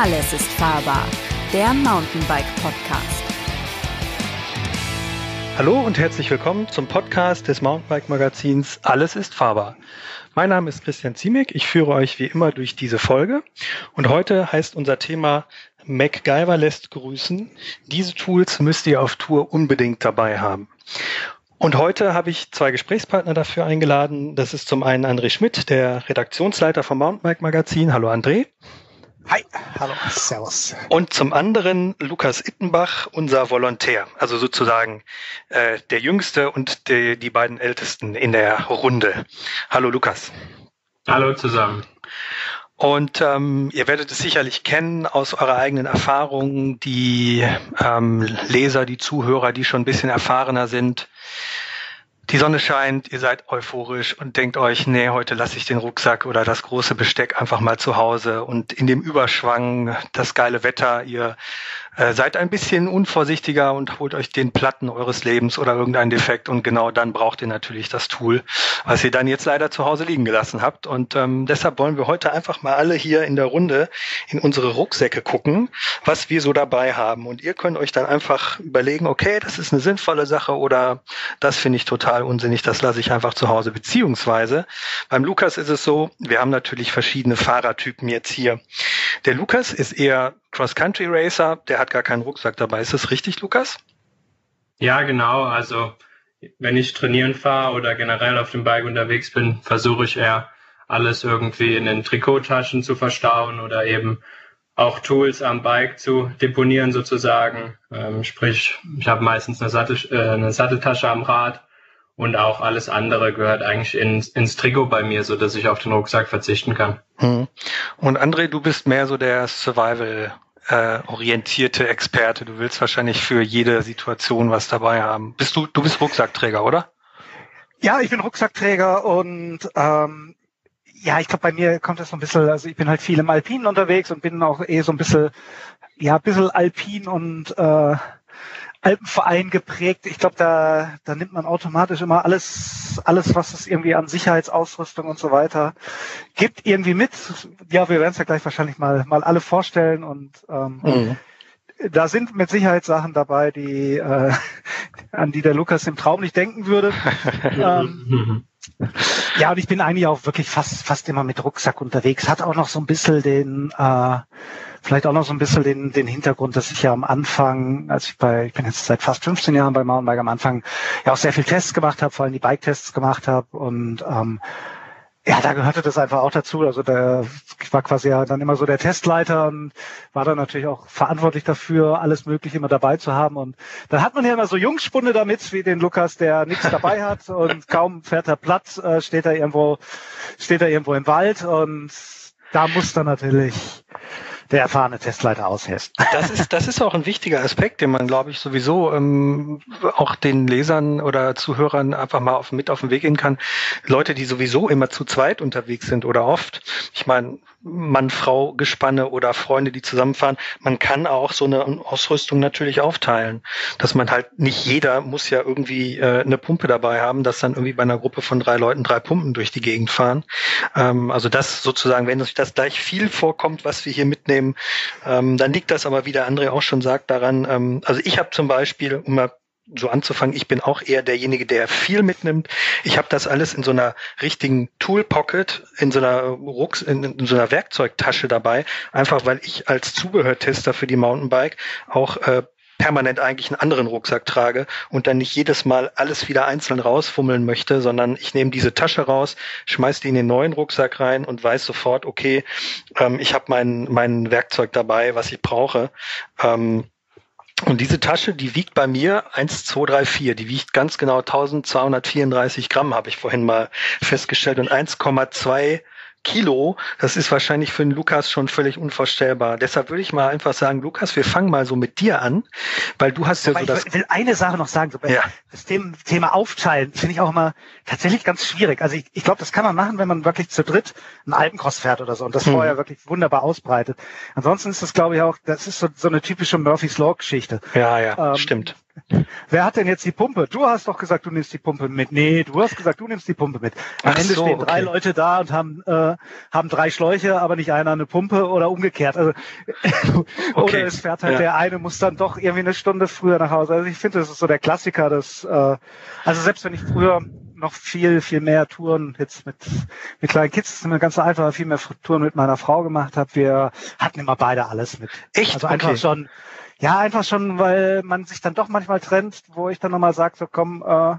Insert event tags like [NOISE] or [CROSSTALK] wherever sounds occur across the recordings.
Alles ist fahrbar, der Mountainbike Podcast. Hallo und herzlich willkommen zum Podcast des Mountainbike Magazins Alles ist fahrbar. Mein Name ist Christian Ziemek, ich führe euch wie immer durch diese Folge und heute heißt unser Thema MacGyver lässt grüßen. Diese Tools müsst ihr auf Tour unbedingt dabei haben. Und heute habe ich zwei Gesprächspartner dafür eingeladen. Das ist zum einen André Schmidt, der Redaktionsleiter vom Mountainbike Magazin. Hallo André. Hi, hallo, servus. Und zum anderen Lukas Ittenbach, unser Volontär, also sozusagen äh, der Jüngste und die, die beiden Ältesten in der Runde. Hallo Lukas. Hallo zusammen. Und ähm, ihr werdet es sicherlich kennen aus eurer eigenen Erfahrung, die ähm, Leser, die Zuhörer, die schon ein bisschen erfahrener sind die Sonne scheint, ihr seid euphorisch und denkt euch, nee, heute lasse ich den Rucksack oder das große Besteck einfach mal zu Hause. Und in dem Überschwang das geile Wetter, ihr äh, seid ein bisschen unvorsichtiger und holt euch den Platten eures Lebens oder irgendeinen Defekt und genau dann braucht ihr natürlich das Tool, was ihr dann jetzt leider zu Hause liegen gelassen habt. Und ähm, deshalb wollen wir heute einfach mal alle hier in der Runde in unsere Rucksäcke gucken, was wir so dabei haben. Und ihr könnt euch dann einfach überlegen, okay, das ist eine sinnvolle Sache oder das finde ich total unsinnig, das lasse ich einfach zu Hause. Beziehungsweise beim Lukas ist es so, wir haben natürlich verschiedene Fahrertypen jetzt hier. Der Lukas ist eher Cross-Country-Racer, der hat gar keinen Rucksack dabei. Ist das richtig, Lukas? Ja, genau. Also wenn ich trainieren fahre oder generell auf dem Bike unterwegs bin, versuche ich eher alles irgendwie in den Trikottaschen zu verstauen oder eben auch Tools am Bike zu deponieren sozusagen. Ähm, sprich, ich habe meistens eine, Sattel, äh, eine Satteltasche am Rad und auch alles andere gehört eigentlich ins, ins Trikot bei mir, so dass ich auf den Rucksack verzichten kann. Hm. Und André, du bist mehr so der Survival äh, orientierte Experte. Du willst wahrscheinlich für jede Situation was dabei haben. Bist du, du bist Rucksackträger, oder? Ja, ich bin Rucksackträger und ähm, ja, ich glaube, bei mir kommt das so ein bisschen, also ich bin halt viel im Alpinen unterwegs und bin auch eh so ein bisschen, ja, ein bisschen Alpin und äh, Alpenverein geprägt. Ich glaube, da, da nimmt man automatisch immer alles, alles, was es irgendwie an Sicherheitsausrüstung und so weiter gibt, irgendwie mit. Ja, wir werden es ja gleich wahrscheinlich mal, mal alle vorstellen und ähm, mhm. da sind mit Sicherheit Sachen dabei, die äh, [LAUGHS] an die der Lukas im Traum nicht denken würde. [LAUGHS] ähm, ja, und ich bin eigentlich auch wirklich fast, fast immer mit Rucksack unterwegs. Hat auch noch so ein bisschen den äh, Vielleicht auch noch so ein bisschen den, den Hintergrund, dass ich ja am Anfang, als ich bei, ich bin jetzt seit fast 15 Jahren bei Mountainbike am Anfang ja auch sehr viel Tests gemacht habe, vor allem die Bike-Tests gemacht habe und ähm, ja, da gehörte das einfach auch dazu. Also ich war quasi ja dann immer so der Testleiter und war dann natürlich auch verantwortlich dafür, alles Mögliche immer dabei zu haben. Und dann hat man ja immer so Jungspunde damit, wie den Lukas, der nichts [LAUGHS] dabei hat und kaum fährt er platt, äh, steht er irgendwo, steht er irgendwo im Wald und da muss dann natürlich der erfahrene Testleiter aushält. [LAUGHS] Das ist, das ist auch ein wichtiger Aspekt, den man, glaube ich, sowieso ähm, auch den Lesern oder Zuhörern einfach mal auf, mit auf den Weg gehen kann. Leute, die sowieso immer zu zweit unterwegs sind oder oft. Ich meine, Mann-Frau-Gespanne oder Freunde, die zusammenfahren. Man kann auch so eine Ausrüstung natürlich aufteilen, dass man halt nicht jeder muss ja irgendwie äh, eine Pumpe dabei haben, dass dann irgendwie bei einer Gruppe von drei Leuten drei Pumpen durch die Gegend fahren. Ähm, also das sozusagen, wenn sich das gleich viel vorkommt, was wir hier mitnehmen, ähm, dann liegt das aber, wie der André auch schon sagt, daran. Ähm, also ich habe zum Beispiel, um mal so anzufangen. Ich bin auch eher derjenige, der viel mitnimmt. Ich habe das alles in so einer richtigen Tool Pocket, in so einer Rucks, in, in, so einer Werkzeugtasche dabei, einfach weil ich als Zubehörtester für die Mountainbike auch äh, permanent eigentlich einen anderen Rucksack trage und dann nicht jedes Mal alles wieder einzeln rausfummeln möchte, sondern ich nehme diese Tasche raus, schmeiß die in den neuen Rucksack rein und weiß sofort, okay, ähm, ich habe mein, mein Werkzeug dabei, was ich brauche. Ähm, und diese Tasche, die wiegt bei mir 1, 2, 3, 4. Die wiegt ganz genau 1234 Gramm, habe ich vorhin mal festgestellt. Und 1,2 Kilo, das ist wahrscheinlich für den Lukas schon völlig unvorstellbar. Deshalb würde ich mal einfach sagen, Lukas, wir fangen mal so mit dir an, weil du hast ja Aber so das. Ich will eine Sache noch sagen, so ja. das Thema Aufteilen finde ich auch immer tatsächlich ganz schwierig. Also ich, ich glaube, das kann man machen, wenn man wirklich zu dritt einen Alpencross fährt oder so und das hm. vorher wirklich wunderbar ausbreitet. Ansonsten ist das, glaube ich, auch, das ist so, so eine typische Murphy's Law Geschichte. Ja, ja, ähm, stimmt Wer hat denn jetzt die Pumpe? Du hast doch gesagt, du nimmst die Pumpe mit. Nee, du hast gesagt, du nimmst die Pumpe mit. Am Ach Ende so, stehen drei okay. Leute da und haben, äh, haben drei Schläuche, aber nicht einer eine Pumpe oder umgekehrt. Also, [LAUGHS] Okay. Oder es fährt halt Ja. der eine, muss dann doch irgendwie eine Stunde früher nach Hause. Also ich finde, das ist so der Klassiker, das, äh, also selbst wenn ich früher noch viel, viel mehr Touren jetzt mit, mit kleinen Kids, das ist immer ganz einfach, viel mehr Touren mit meiner Frau gemacht habe. Wir hatten immer beide alles mit. Echt? Also einfach Okay. schon, ja, einfach schon, weil man sich dann doch manchmal trennt, wo ich dann nochmal sage, so komm, äh,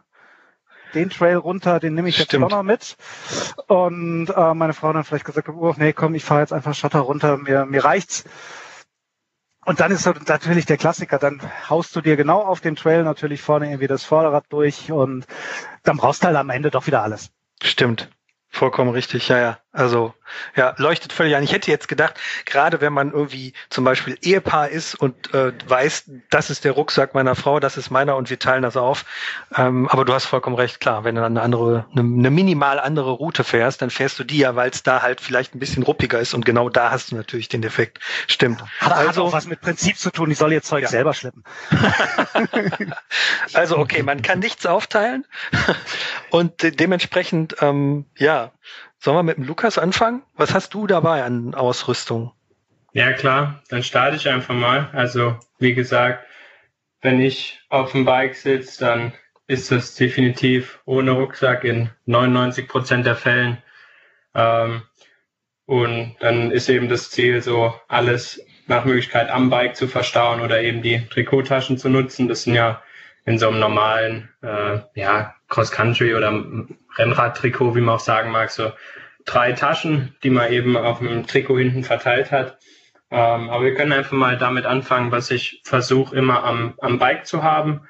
den Trail runter, den nehme ich jetzt Stimmt. auch noch mit. Und äh, meine Frau dann vielleicht gesagt, oh nee, komm, ich fahre jetzt einfach Schotter runter, mir, mir reicht's. Und dann ist so natürlich der Klassiker, dann haust du dir genau auf den Trail natürlich vorne irgendwie das Vorderrad durch und dann brauchst du halt am Ende doch wieder alles. Stimmt. Vollkommen richtig, ja, ja. Also, ja, leuchtet völlig ein. Ich hätte jetzt gedacht, gerade wenn man irgendwie zum Beispiel Ehepaar ist und äh, weiß, das ist der Rucksack meiner Frau, das ist meiner und wir teilen das auf. Ähm, aber du hast vollkommen recht, klar, wenn du dann eine andere, eine, eine minimal andere Route fährst, dann fährst du die ja, weil es da halt vielleicht ein bisschen ruppiger ist und genau da hast du natürlich den Defekt. Stimmt. Hat, hat Also, auch was mit Prinzip zu tun, ich soll ihr Zeug Ja. selber schleppen. [LAUGHS] Also okay, man kann nichts aufteilen [LAUGHS] und de dementsprechend, ähm, ja, sollen wir mit dem Lukas anfangen? Was hast du dabei an Ausrüstung? Ja, klar, dann starte ich einfach mal. Also, wie gesagt, wenn ich auf dem Bike sitze, dann ist das definitiv ohne Rucksack in 99 Prozent der Fällen. Ähm, und dann ist eben das Ziel, so alles nach Möglichkeit am Bike zu verstauen oder eben die Trikottaschen zu nutzen. Das sind ja in so einem normalen, äh, ja, Cross-Country oder Rennrad-Trikot, wie man auch sagen mag, so drei Taschen, die man eben auf dem Trikot hinten verteilt hat. Ähm, aber wir können einfach mal damit anfangen, was ich versuche immer am, am Bike zu haben.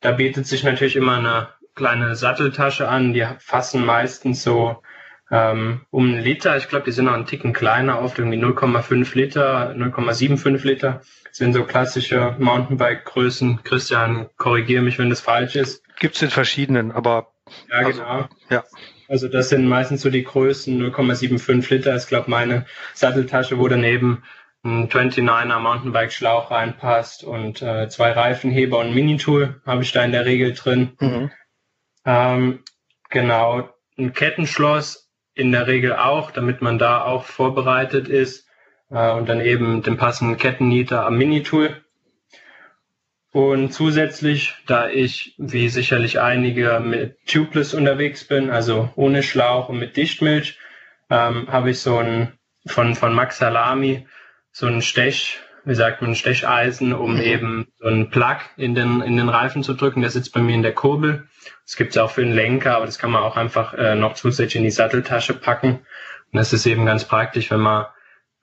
Da bietet sich natürlich immer eine kleine Satteltasche an. Die fassen meistens so ähm, um einen Liter. Ich glaube, die sind noch einen Ticken kleiner, oft irgendwie 0,5 Liter, 0,75 Liter. Das sind so klassische Mountainbike-Größen. Christian, korrigiere mich, wenn das falsch ist. Gibt's in verschiedenen, aber Ja, Also, genau. ja. Also das sind meistens so die Größen, 0,75 Liter ist, glaube meine Satteltasche, wo daneben ein 29er Mountainbike-Schlauch reinpasst und äh, zwei Reifenheber und ein Minitool habe ich da in der Regel drin. mhm. Ähm, genau, ein Kettenschloss in der Regel auch, damit man da auch vorbereitet ist. Äh, und dann eben den passenden Kettennieter am Minitool. Und zusätzlich, da ich, wie sicherlich einige, mit Tubeless unterwegs bin, also ohne Schlauch und mit Dichtmilch, ähm, habe ich so ein von, von Max Salami so ein Stech, wie sagt man, Stecheisen, um eben so einen Plug in den, in den Reifen zu drücken. Der sitzt bei mir in der Kurbel. Das gibt's auch für den Lenker, aber das kann man auch einfach äh, noch zusätzlich in die Satteltasche packen. Und das ist eben ganz praktisch, wenn man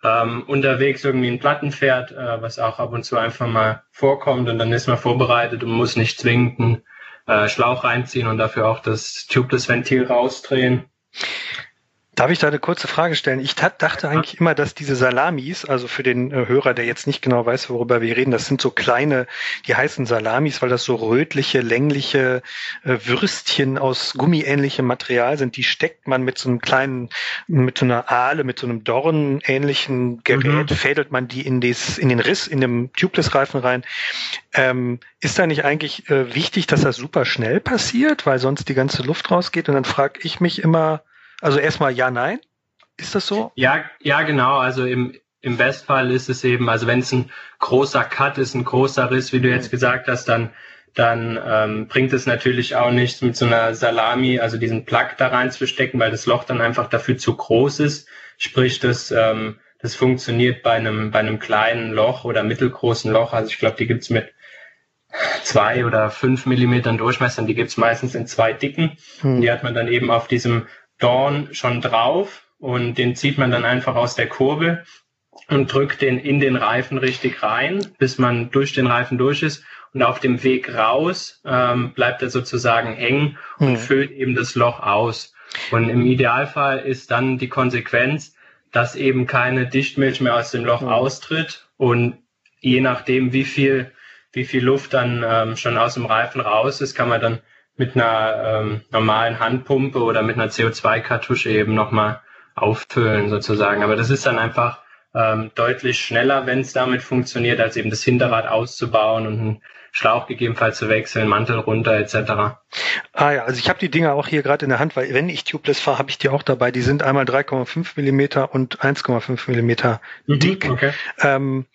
ähm, unterwegs irgendwie einen Platten fährt, äh, was auch ab und zu einfach mal vorkommt und dann ist man vorbereitet und muss nicht zwingend einen äh, Schlauch reinziehen und dafür auch das Tubeless-Ventil rausdrehen. Darf ich da eine kurze Frage stellen? Ich dachte eigentlich immer, dass diese Salamis, also für den äh, Hörer, der jetzt nicht genau weiß, worüber wir reden, das sind so kleine, die heißen Salamis, weil das so rötliche, längliche äh, Würstchen aus gummiähnlichem Material sind. Die steckt man mit so einem kleinen, mit so einer Ahle, mit so einem Dornenähnlichen Gerät, Mhm. fädelt man die in, des, in den Riss, in dem Tubeless-Reifen rein. Ähm, ist da nicht eigentlich äh, wichtig, dass das super schnell passiert, weil sonst die ganze Luft rausgeht? Und dann frage ich mich immer, also erstmal ja, nein. Ist das so? Ja, ja, genau. Also im, im Bestfall ist es eben, also wenn es ein großer Cut ist, ein großer Riss, wie du jetzt gesagt hast, dann, dann ähm, bringt es natürlich auch nichts mit so einer Salami, also diesen Plug da reinzustecken, weil das Loch dann einfach dafür zu groß ist. Sprich, das, ähm, das funktioniert bei einem, bei einem kleinen Loch oder mittelgroßen Loch. Also ich glaube, die gibt's mit zwei oder fünf Millimetern Durchmesser. Die gibt's meistens in zwei dicken. Hm. Die hat man dann eben auf diesem Dorn schon drauf und den zieht man dann einfach aus der Kurbel und drückt den in den Reifen richtig rein, bis man durch den Reifen durch ist. Und auf dem Weg raus ähm, bleibt er sozusagen hängen und Hm. füllt eben das Loch aus. Und im Idealfall ist dann die Konsequenz, dass eben keine Dichtmilch mehr aus dem Loch Hm. austritt und je nachdem, wie viel, wie viel Luft dann ähm, schon aus dem Reifen raus ist, kann man dann mit einer ähm, normalen Handpumpe oder mit einer CO2-Kartusche eben nochmal auffüllen sozusagen. Aber das ist dann einfach ähm, deutlich schneller, wenn es damit funktioniert, als eben das Hinterrad auszubauen und ein Schlauch gegebenenfalls zu wechseln, Mantel runter etc. Ah ja, also ich habe die Dinger auch hier gerade in der Hand, weil wenn ich tubeless fahre, habe ich die auch dabei. Die sind einmal 3,5 Millimeter und 1,5 Millimeter Mhm, dick. okay. Ähm,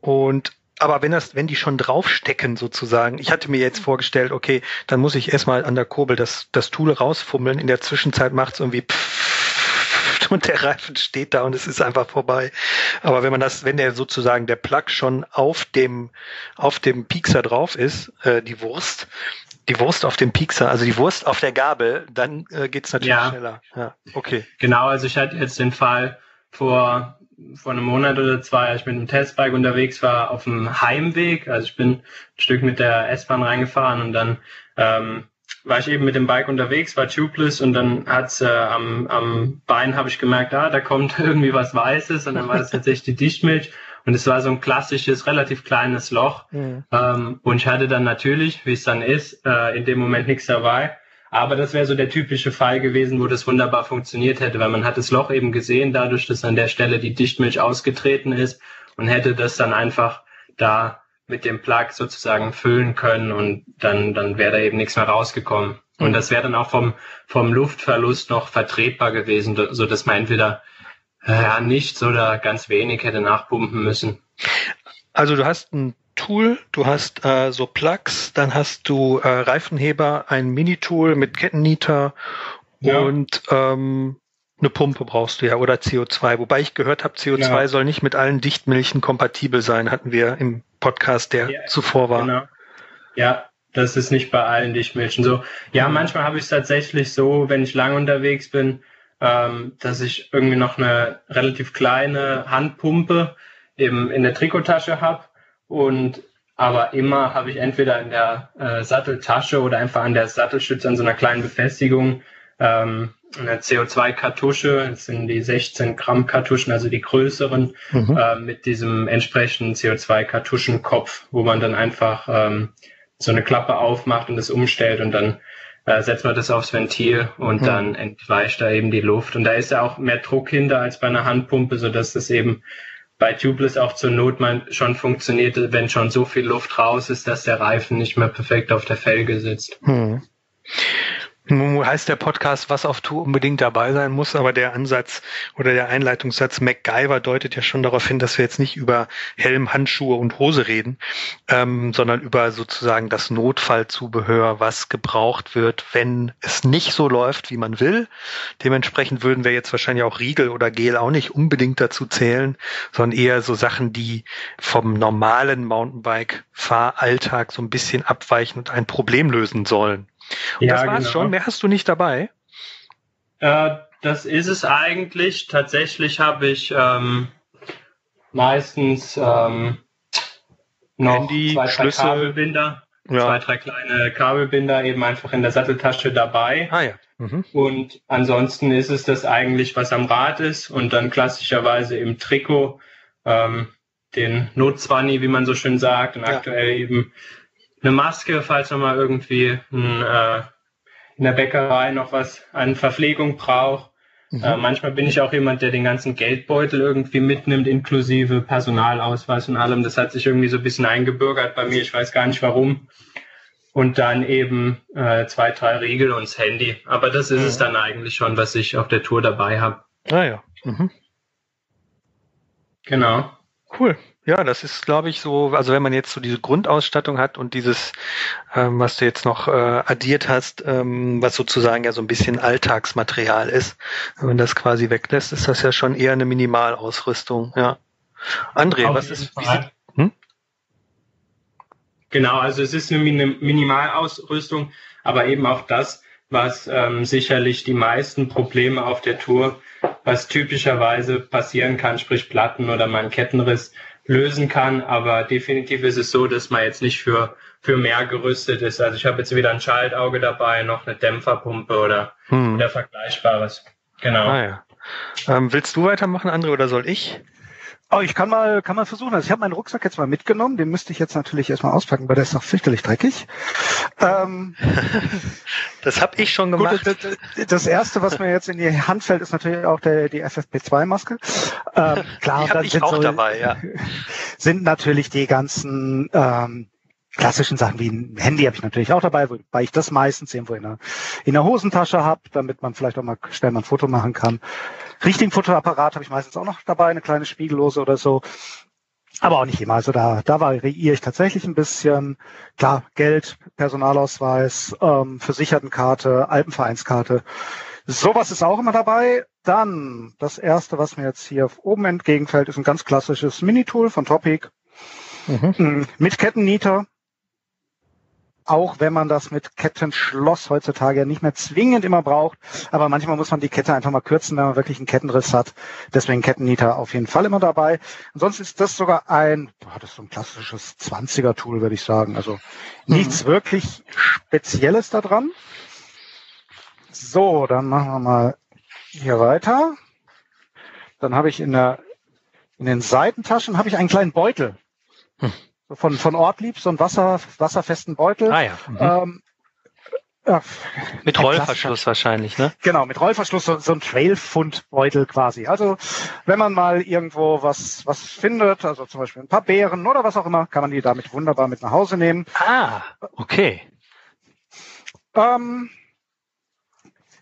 und aber wenn das, wenn die schon draufstecken sozusagen, ich hatte mir jetzt vorgestellt, okay, dann muss ich erstmal an der Kurbel das, das Tool rausfummeln. In der Zwischenzeit macht's irgendwie pfft und der Reifen steht da und es ist einfach vorbei. Aber wenn man das, wenn der sozusagen der Plug schon auf dem auf dem Piekser drauf ist, äh, die Wurst, die Wurst auf dem Piekser, also die Wurst auf der Gabel, dann äh, geht's natürlich Ja. schneller. Ja, okay. Genau, also ich hatte jetzt den Fall vor, vor einem Monat oder zwei, als ich mit dem Testbike unterwegs war, auf dem Heimweg. Also ich bin ein Stück mit der S-Bahn reingefahren und dann ähm, war ich eben mit dem Bike unterwegs, war tubeless und dann hat's äh, am, am Bein habe ich gemerkt, ah, da kommt [LAUGHS] irgendwie was Weißes und dann war das tatsächlich die Dichtmilch und es war so ein klassisches, relativ kleines Loch. Mhm. Ähm, und ich hatte dann natürlich, wie es dann ist, äh, in dem Moment nichts dabei. Aber das wäre so der typische Fall gewesen, wo das wunderbar funktioniert hätte, weil man hat das Loch eben gesehen, dadurch, dass an der Stelle die Dichtmilch ausgetreten ist und hätte das dann einfach da mit dem Plug sozusagen füllen können und dann, dann wäre da eben nichts mehr rausgekommen. Und das wäre dann auch vom, vom Luftverlust noch vertretbar gewesen, so dass man entweder äh, ja, nichts oder ganz wenig hätte nachpumpen müssen. Also du hast ein Tool, du hast äh, so Plugs, dann hast du äh, Reifenheber, ein Mini-Tool mit Kettennieter Ja. und ähm, eine Pumpe brauchst du ja oder CO2. Wobei ich gehört habe, CO2 Ja. soll nicht mit allen Dichtmilchen kompatibel sein, hatten wir im Podcast, der Ja, zuvor war. Genau. Ja, das ist nicht bei allen Dichtmilchen so. Ja, manchmal habe ich es tatsächlich so, wenn ich lange unterwegs bin, ähm, dass ich irgendwie noch eine relativ kleine Handpumpe im, in der Trikottasche habe und aber immer habe ich entweder in der äh, Satteltasche oder einfach an der Sattelstütze an so einer kleinen Befestigung ähm, eine CO2-Kartusche, das sind die 16 Gramm Kartuschen, also die größeren, Mhm. äh, mit diesem entsprechenden CO2-Kartuschenkopf, wo man dann einfach ähm, so eine Klappe aufmacht und das umstellt und dann äh, setzt man das aufs Ventil und Mhm. dann entweicht da eben die Luft. Und da ist ja auch mehr Druck hinter als bei einer Handpumpe, sodass das eben bei Tubeless auch zur Not mal schon funktioniert, wenn schon so viel Luft raus ist, dass der Reifen nicht mehr perfekt auf der Felge sitzt. Hm. Nun heißt der Podcast, was auf Tour unbedingt dabei sein muss, aber der Ansatz oder der Einleitungssatz MacGyver deutet ja schon darauf hin, dass wir jetzt nicht über Helm, Handschuhe und Hose reden, ähm, sondern über sozusagen das Notfallzubehör, was gebraucht wird, wenn es nicht so läuft, wie man will. Dementsprechend würden wir jetzt wahrscheinlich auch Riegel oder Gel auch nicht unbedingt dazu zählen, sondern eher so Sachen, die vom normalen Mountainbike-Fahralltag so ein bisschen abweichen und ein Problem lösen sollen. Und das war's schon. Mehr hast du nicht dabei. Äh, das ist es eigentlich. Tatsächlich habe ich ähm, meistens ähm, noch Handy, zwei, drei Schlüssel. Kabelbinder, zwei, drei kleine Kabelbinder eben einfach in der Satteltasche dabei. Ah ja. Mhm. Und ansonsten ist es das eigentlich, was am Rad ist und dann klassischerweise im Trikot ähm, den Notzwanni, wie man so schön sagt, und Ja. aktuell eben eine Maske, falls man mal irgendwie ein, äh, in der Bäckerei noch was an Verpflegung braucht. Mhm. Äh, manchmal bin ich auch jemand, der den ganzen Geldbeutel irgendwie mitnimmt, inklusive Personalausweis und allem. Das hat sich irgendwie so ein bisschen eingebürgert bei mir. Ich weiß gar nicht warum. Und dann eben äh, zwei, drei Riegel und das Handy. Aber das ist es Mhm. dann eigentlich schon, was ich auf der Tour dabei habe. Ah ja. Mhm. Genau. Cool. Ja, das ist, glaube ich, so, also wenn man jetzt so diese Grundausstattung hat und dieses, ähm, was du jetzt noch äh, addiert hast, ähm, was sozusagen ja so ein bisschen Alltagsmaterial ist, wenn man das quasi weglässt, ist das ja schon eher eine Minimalausrüstung, ja. André, Auf was ist, hm? Genau, also es ist eine Min- Minimalausrüstung, aber eben auch das, was ähm, sicherlich die meisten Probleme auf der Tour, was typischerweise passieren kann, sprich Platten oder mal einen Kettenriss, lösen kann. Aber definitiv ist es so, dass man jetzt nicht für, für mehr gerüstet ist. Also ich habe jetzt wieder ein Schaltauge dabei, noch eine Dämpferpumpe oder, hm. oder Vergleichbares. Genau. Ah ja. Ähm, willst du weitermachen, André, oder soll ich? Oh, ich kann mal, kann mal versuchen. Also ich habe meinen Rucksack jetzt mal mitgenommen. Den müsste ich jetzt natürlich erstmal auspacken, weil der ist noch fürchterlich dreckig. Ähm, [LAUGHS] Das habe ich schon gemacht. gut, das, das erste, was mir jetzt in die Hand fällt, ist natürlich auch der, die FFP2-Maske. Ähm, [LAUGHS] klar, die habe ich sind auch so, dabei, ja. [LAUGHS] sind natürlich die ganzen ähm, klassischen Sachen wie ein Handy habe ich natürlich auch dabei, wobei ich das meistens irgendwo in der, in der Hosentasche habe, damit man vielleicht auch mal schnell mal ein Foto machen kann. Richtigen Fotoapparat habe ich meistens auch noch dabei, eine kleine Spiegellose oder so. Aber auch nicht immer. Also da, da variiere ich tatsächlich ein bisschen. Klar, Geld, Personalausweis, ähm, Versichertenkarte, Alpenvereinskarte. Sowas ist auch immer dabei. Dann das erste, was mir jetzt hier oben entgegenfällt, ist ein ganz klassisches Minitool von Topic. Mhm. Mit Kettennieter auch wenn man das mit Kettenschloss heutzutage nicht mehr zwingend immer braucht. Aber manchmal muss man die Kette einfach mal kürzen, wenn man wirklich einen Kettenriss hat. Deswegen Kettennieter auf jeden Fall immer dabei. Ansonsten ist das sogar ein, boah, das ist so ein klassisches 20er-Tool, würde ich sagen. Also nichts mhm. wirklich Spezielles da dran. So, dann machen wir mal hier weiter. Dann habe ich in der in den Seitentaschen habe ich einen kleinen Beutel. Hm von, von Ortlieb, so einen Wasser, wasserfesten Beutel. Ah ja. Mhm. Ähm, ja, mit Rollverschluss wahrscheinlich, ne? Genau, mit Rollverschluss, so, so ein Trailfundbeutel quasi. Also wenn man mal irgendwo was, was findet, also zum Beispiel ein paar Beeren oder was auch immer, kann man die damit wunderbar mit nach Hause nehmen. Ah, okay. Ähm,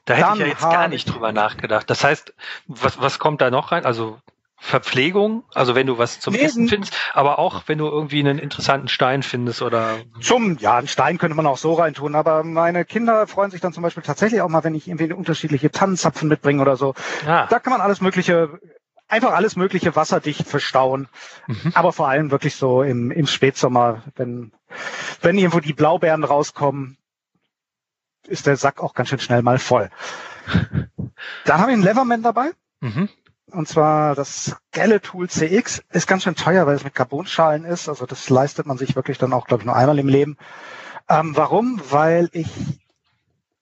da hätte ich ja jetzt gar nicht drüber nachgedacht. Das heißt, was, was kommt da noch rein? Also Verpflegung, also wenn du was zum nee, Essen findest, aber auch wenn du irgendwie einen interessanten Stein findest oder zum ja, einen Stein könnte man auch so reintun, aber meine Kinder freuen sich dann zum Beispiel tatsächlich auch mal, wenn ich irgendwie unterschiedliche Tannenzapfen mitbringe oder so. Ja. Da kann man alles mögliche einfach alles mögliche wasserdicht verstauen, mhm. aber vor allem wirklich so im, im Spätsommer, wenn wenn irgendwo die Blaubeeren rauskommen, ist der Sack auch ganz schön schnell mal voll. [LAUGHS] Dann haben wir einen Leverman dabei. Mhm. Und zwar das Tool CX ist ganz schön teuer, weil es mit Carbonschalen ist. Also das leistet man sich wirklich dann auch, glaube ich, nur einmal im Leben. Ähm, warum? Weil ich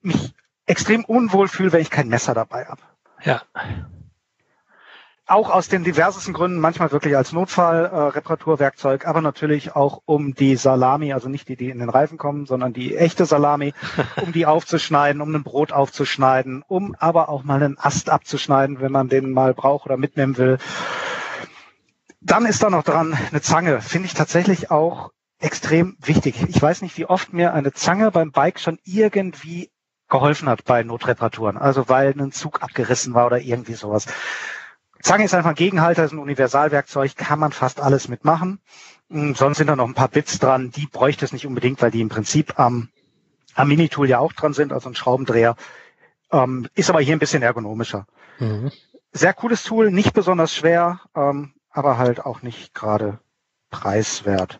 mich extrem unwohl fühle, wenn ich kein Messer dabei habe. Ja auch aus den diversesten Gründen, manchmal wirklich als Notfallreparaturwerkzeug, äh, aber natürlich auch um die Salami, also nicht die, die in den Reifen kommen, sondern die echte Salami, [LAUGHS] um die aufzuschneiden, um ein Brot aufzuschneiden, um aber auch mal einen Ast abzuschneiden, wenn man den mal braucht oder mitnehmen will. Dann ist da noch dran eine Zange, finde ich tatsächlich auch extrem wichtig. Ich weiß nicht, wie oft mir eine Zange beim Bike schon irgendwie geholfen hat bei Notreparaturen. Also weil ein Zug abgerissen war oder irgendwie sowas. Zange ist einfach ein Gegenhalter, ist ein Universalwerkzeug, kann man fast alles mitmachen. Hm, sonst sind da noch ein paar Bits dran, die bräuchte es nicht unbedingt, weil die im Prinzip am, am Minitool ja auch dran sind, also ein Schraubendreher. Ähm, ist aber hier ein bisschen ergonomischer. Mhm. Sehr cooles Tool, nicht besonders schwer, ähm, aber halt auch nicht gerade preiswert.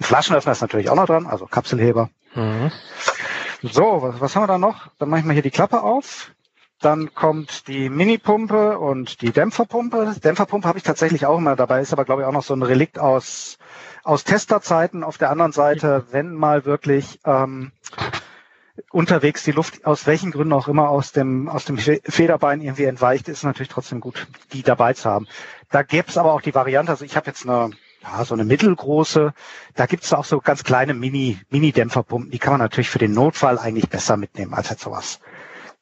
Ein Flaschenöffner ist natürlich auch noch dran, also Kapselheber. Mhm. So, was, was haben wir da noch? Dann mache ich mal hier die Klappe auf. Dann kommt die Mini-Pumpe und die Dämpferpumpe. Dämpferpumpe habe ich tatsächlich auch immer dabei, ist aber glaube ich auch noch so ein Relikt aus, aus Testerzeiten. Auf der anderen Seite, wenn mal wirklich ähm, unterwegs die Luft aus welchen Gründen auch immer aus dem, aus dem Federbein irgendwie entweicht, ist natürlich trotzdem gut, die dabei zu haben. Da gäbe es aber auch die Variante, also ich habe jetzt eine ja, so eine mittelgroße. Da gibt es auch so ganz kleine Mini, Mini-Dämpferpumpen. Die kann man natürlich für den Notfall eigentlich besser mitnehmen als halt sowas.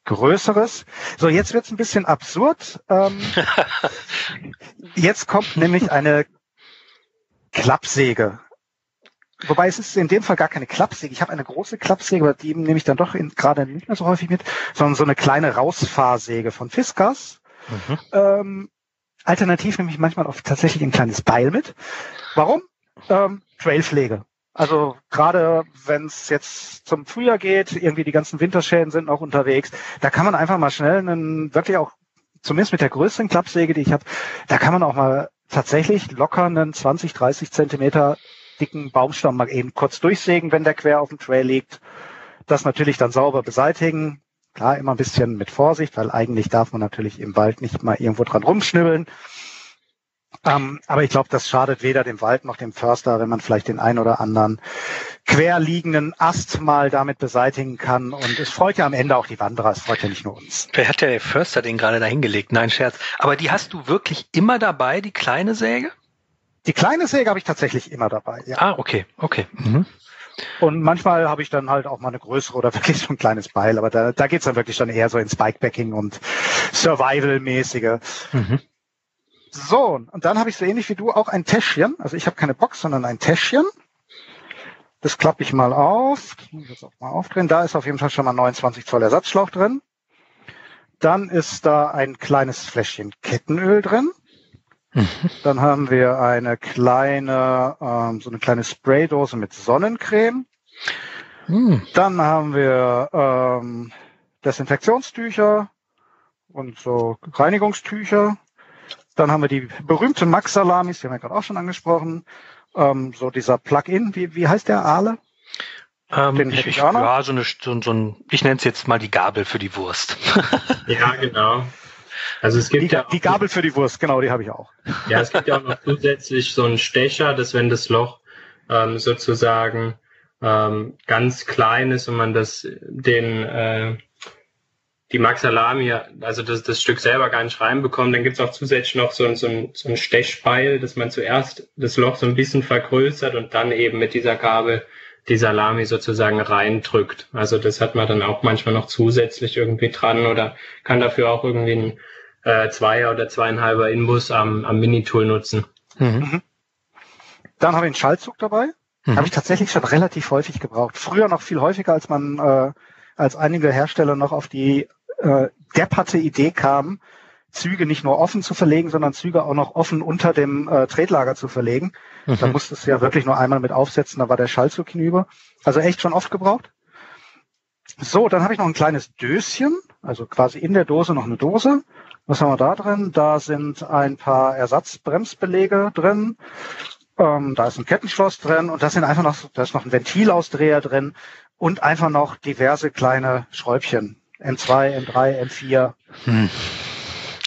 Größeres. So, jetzt wird's ein bisschen absurd. Ähm, [LAUGHS] jetzt kommt nämlich eine Klappsäge. Wobei es ist in dem Fall gar keine Klappsäge. Ich habe eine große Klappsäge, aber die nehme ich dann doch gerade nicht mehr so häufig mit, sondern so eine kleine Rausfahrsäge von Fiskas. Mhm. Ähm, alternativ nehme ich manchmal auch tatsächlich ein kleines Beil mit. Warum? Ähm, Trailpflege. Also gerade wenn es jetzt zum Frühjahr geht, irgendwie die ganzen Winterschäden sind noch unterwegs, da kann man einfach mal schnell einen, wirklich auch, zumindest mit der größeren Klappsäge, die ich habe, da kann man auch mal tatsächlich locker einen 20, 30 Zentimeter dicken Baumstamm mal eben kurz durchsägen, wenn der quer auf dem Trail liegt. Das natürlich dann sauber beseitigen. Klar, immer ein bisschen mit Vorsicht, weil eigentlich darf man natürlich im Wald nicht mal irgendwo dran rumschnibbeln. Ähm, aber ich glaube, das schadet weder dem Wald noch dem Förster, wenn man vielleicht den ein oder anderen quer liegenden Ast mal damit beseitigen kann. Und es freut ja am Ende auch die Wanderer, es freut ja nicht nur uns. Wer hat der Förster den gerade dahingelegt? Nein, Scherz. Aber die hast du wirklich immer dabei, die kleine Säge? Die kleine Säge habe ich tatsächlich immer dabei, ja. Ah, okay, okay. Mhm. Und manchmal habe ich dann halt auch mal eine größere oder [LAUGHS] wirklich so ein kleines Beil, aber da, da geht's dann wirklich dann eher so ins Bikepacking und Survival-mäßige. Mhm. So, und dann habe ich so ähnlich wie du auch ein Täschchen. Also ich habe keine Box, sondern ein Täschchen. Das klappe ich mal auf. Das ich jetzt auch mal aufdrehen. Da ist auf jeden Fall schon mal 29 Zoll Ersatzschlauch drin. Dann ist da ein kleines Fläschchen Kettenöl drin. Mhm. Dann haben wir eine kleine, ähm, so eine kleine Spraydose mit Sonnencreme. Mhm. Dann haben wir ähm, Desinfektionstücher und so Reinigungstücher. Dann haben wir die berühmten Max-Salamis, die haben wir gerade auch schon angesprochen. Ähm, so dieser Plug-in, wie, wie heißt der Aale? Ähm, Den ich, ich, ja, so, eine, so, so ein, ich nenne es jetzt mal die Gabel für die Wurst. [LAUGHS] ja, genau. Also es gibt die, ja die Gabel für die Wurst, genau, die habe ich auch. Ja, es gibt ja auch noch zusätzlich so einen Stecher, dass wenn das Loch ähm, sozusagen ähm, ganz klein ist und man das den äh, die Max Salami, also das, das Stück selber gar nicht reinbekommt, dann gibt's auch zusätzlich noch so, so, ein, so ein Stechbeil, dass man zuerst das Loch so ein bisschen vergrößert und dann eben mit dieser Gabel die Salami sozusagen reindrückt. Also das hat man dann auch manchmal noch zusätzlich irgendwie dran oder kann dafür auch irgendwie ein äh, Zweier oder zweieinhalber Inbus am, am Minitool nutzen. Mhm. mhm. Dann habe ich einen Schaltzug dabei. Mhm. Habe ich tatsächlich schon relativ häufig gebraucht. Früher noch viel häufiger, als man äh, als einige Hersteller noch auf die äh, depperte Idee kamen, Züge nicht nur offen zu verlegen, sondern Züge auch noch offen unter dem äh, Tretlager zu verlegen. Mhm. Da musstest du ja wirklich nur einmal mit aufsetzen, da war der Schaltzug hinüber. Also echt schon oft gebraucht. So, dann habe ich noch ein kleines Döschen, also quasi in der Dose noch eine Dose. Was haben wir da drin? Da sind ein paar Ersatzbremsbelege drin. Ähm, da ist ein Kettenschloss drin und da sind einfach noch, da ist noch ein Ventilausdreher drin und einfach noch diverse kleine Schräubchen. M2, M3, M4. Hm.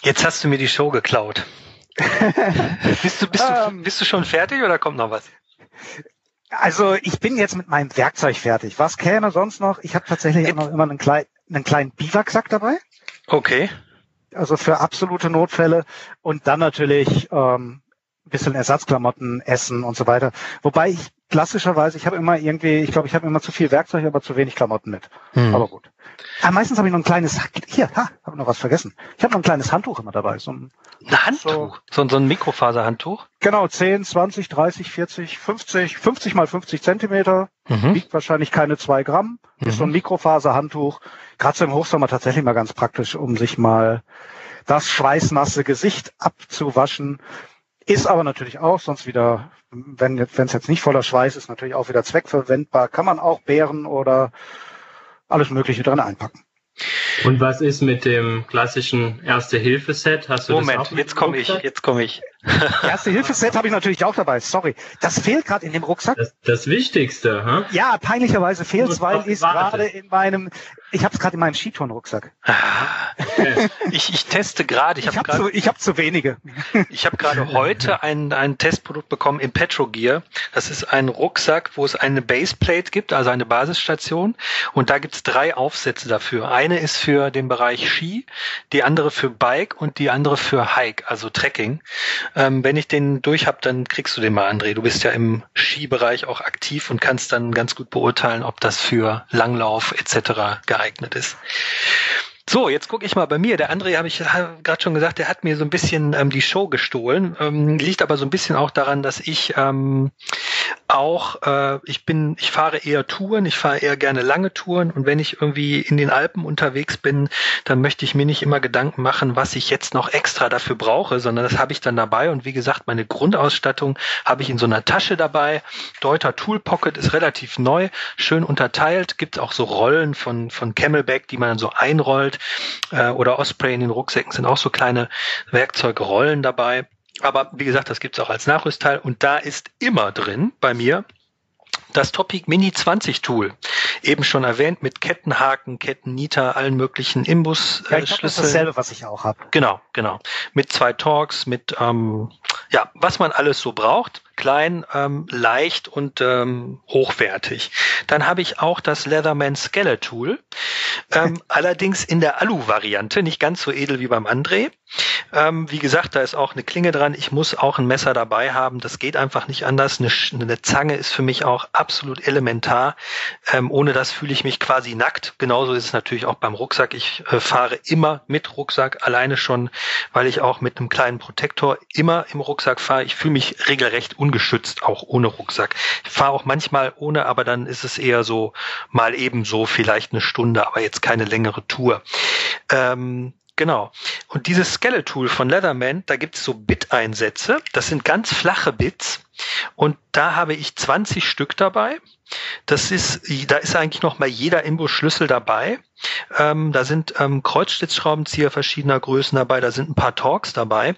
Jetzt hast du mir die Show geklaut. [LAUGHS] bist, du, bist, du, ähm. bist du schon fertig oder kommt noch was? Also ich bin jetzt mit meinem Werkzeug fertig. Was käme sonst noch? Ich habe tatsächlich auch noch immer einen, klein, einen kleinen Biwaksack dabei. Okay. Also für absolute Notfälle. Und dann natürlich ähm, bisschen Ersatzklamotten, Essen und so weiter. Wobei ich klassischerweise, ich habe immer irgendwie, ich glaube, ich habe immer zu viel Werkzeug, aber zu wenig Klamotten mit. Hm. Aber gut. Ah, meistens habe ich noch ein kleines, hier, ha, habe noch was vergessen. Ich habe noch ein kleines Handtuch immer dabei. So ein, ein Handtuch? So, so, ein Mikrofaserhandtuch? Genau, 10, 20, 30, 40, 50, 50 mal 50 Zentimeter. Mhm. Wiegt wahrscheinlich keine zwei Gramm. Mhm. Ist so ein Mikrofaserhandtuch. Gerade so im Hochsommer tatsächlich mal ganz praktisch, um sich mal das schweißnasse Gesicht abzuwaschen. Ist aber natürlich auch sonst wieder, wenn es jetzt nicht voller Schweiß ist, natürlich auch wieder zweckverwendbar. Kann man auch Beeren oder alles Mögliche dran einpacken. Und was ist mit dem klassischen Erste-Hilfe-Set? Hast du Moment, das auch jetzt komme ich, jetzt komme ich. [LAUGHS] Erste-Hilfe-Set habe ich natürlich auch dabei, sorry. Das fehlt gerade in dem Rucksack. Das, das Wichtigste, huh? Ja, peinlicherweise fehlt es, weil ist gerade in meinem, ich habe es gerade in meinem Skitourenrucksack. Ah, okay. ich, ich teste gerade. Ich, ich habe zu, ich hab zu wenige. Ich habe gerade heute ein, ein Testprodukt bekommen im Petrogear. Das ist ein Rucksack, wo es eine Baseplate gibt, also eine Basisstation. Und da gibt es drei Aufsätze dafür. Eine ist für den Bereich Ski, die andere für Bike und die andere für Hike, also Trekking. Ähm, wenn ich den durch habe, dann kriegst du den mal, André. Du bist ja im Skibereich auch aktiv und kannst dann ganz gut beurteilen, ob das für Langlauf etc. geeignet ist. So, jetzt gucke ich mal bei mir. Der André habe ich gerade schon gesagt, der hat mir so ein bisschen ähm, die Show gestohlen. Ähm, liegt aber so ein bisschen auch daran, dass ich ähm, auch, äh, ich bin, ich fahre eher Touren, ich fahre eher gerne lange Touren und wenn ich irgendwie in den Alpen unterwegs bin, dann möchte ich mir nicht immer Gedanken machen, was ich jetzt noch extra dafür brauche, sondern das habe ich dann dabei und wie gesagt, meine Grundausstattung habe ich in so einer Tasche dabei. Deuter Tool Pocket ist relativ neu, schön unterteilt, gibt auch so Rollen von, von Camelback, die man dann so einrollt äh, oder Osprey in den Rucksäcken sind auch so kleine Werkzeugrollen dabei. Aber wie gesagt, das gibt es auch als Nachrüstteil und da ist immer drin bei mir das Topic Mini 20 Tool, eben schon erwähnt mit Kettenhaken, Kettennieter, allen möglichen. Äh, ja, das ist dasselbe, was ich auch habe. Genau, genau. Mit zwei Torx, mit ähm, ja, was man alles so braucht klein, ähm, leicht und ähm, hochwertig. Dann habe ich auch das Leatherman Skeleton, ähm, [LAUGHS] allerdings in der Alu-Variante, nicht ganz so edel wie beim André. Ähm, wie gesagt, da ist auch eine Klinge dran. Ich muss auch ein Messer dabei haben. Das geht einfach nicht anders. Eine, eine Zange ist für mich auch absolut elementar. Ähm, ohne das fühle ich mich quasi nackt. Genauso ist es natürlich auch beim Rucksack. Ich äh, fahre immer mit Rucksack, alleine schon, weil ich auch mit einem kleinen Protektor immer im Rucksack fahre. Ich fühle mich regelrecht un ungeschützt, auch ohne Rucksack. Ich fahre auch manchmal ohne, aber dann ist es eher so mal ebenso, vielleicht eine Stunde, aber jetzt keine längere Tour. Ähm, Genau. Und dieses Skeletal von Leatherman, da gibt es so Bit-Einsätze. Das sind ganz flache Bits. Und da habe ich 20 Stück dabei. Das ist, da ist eigentlich noch mal jeder Imbus-Schlüssel dabei. Ähm, da sind ähm, Kreuzschlitzschraubenzieher verschiedener Größen dabei, da sind ein paar Torx dabei.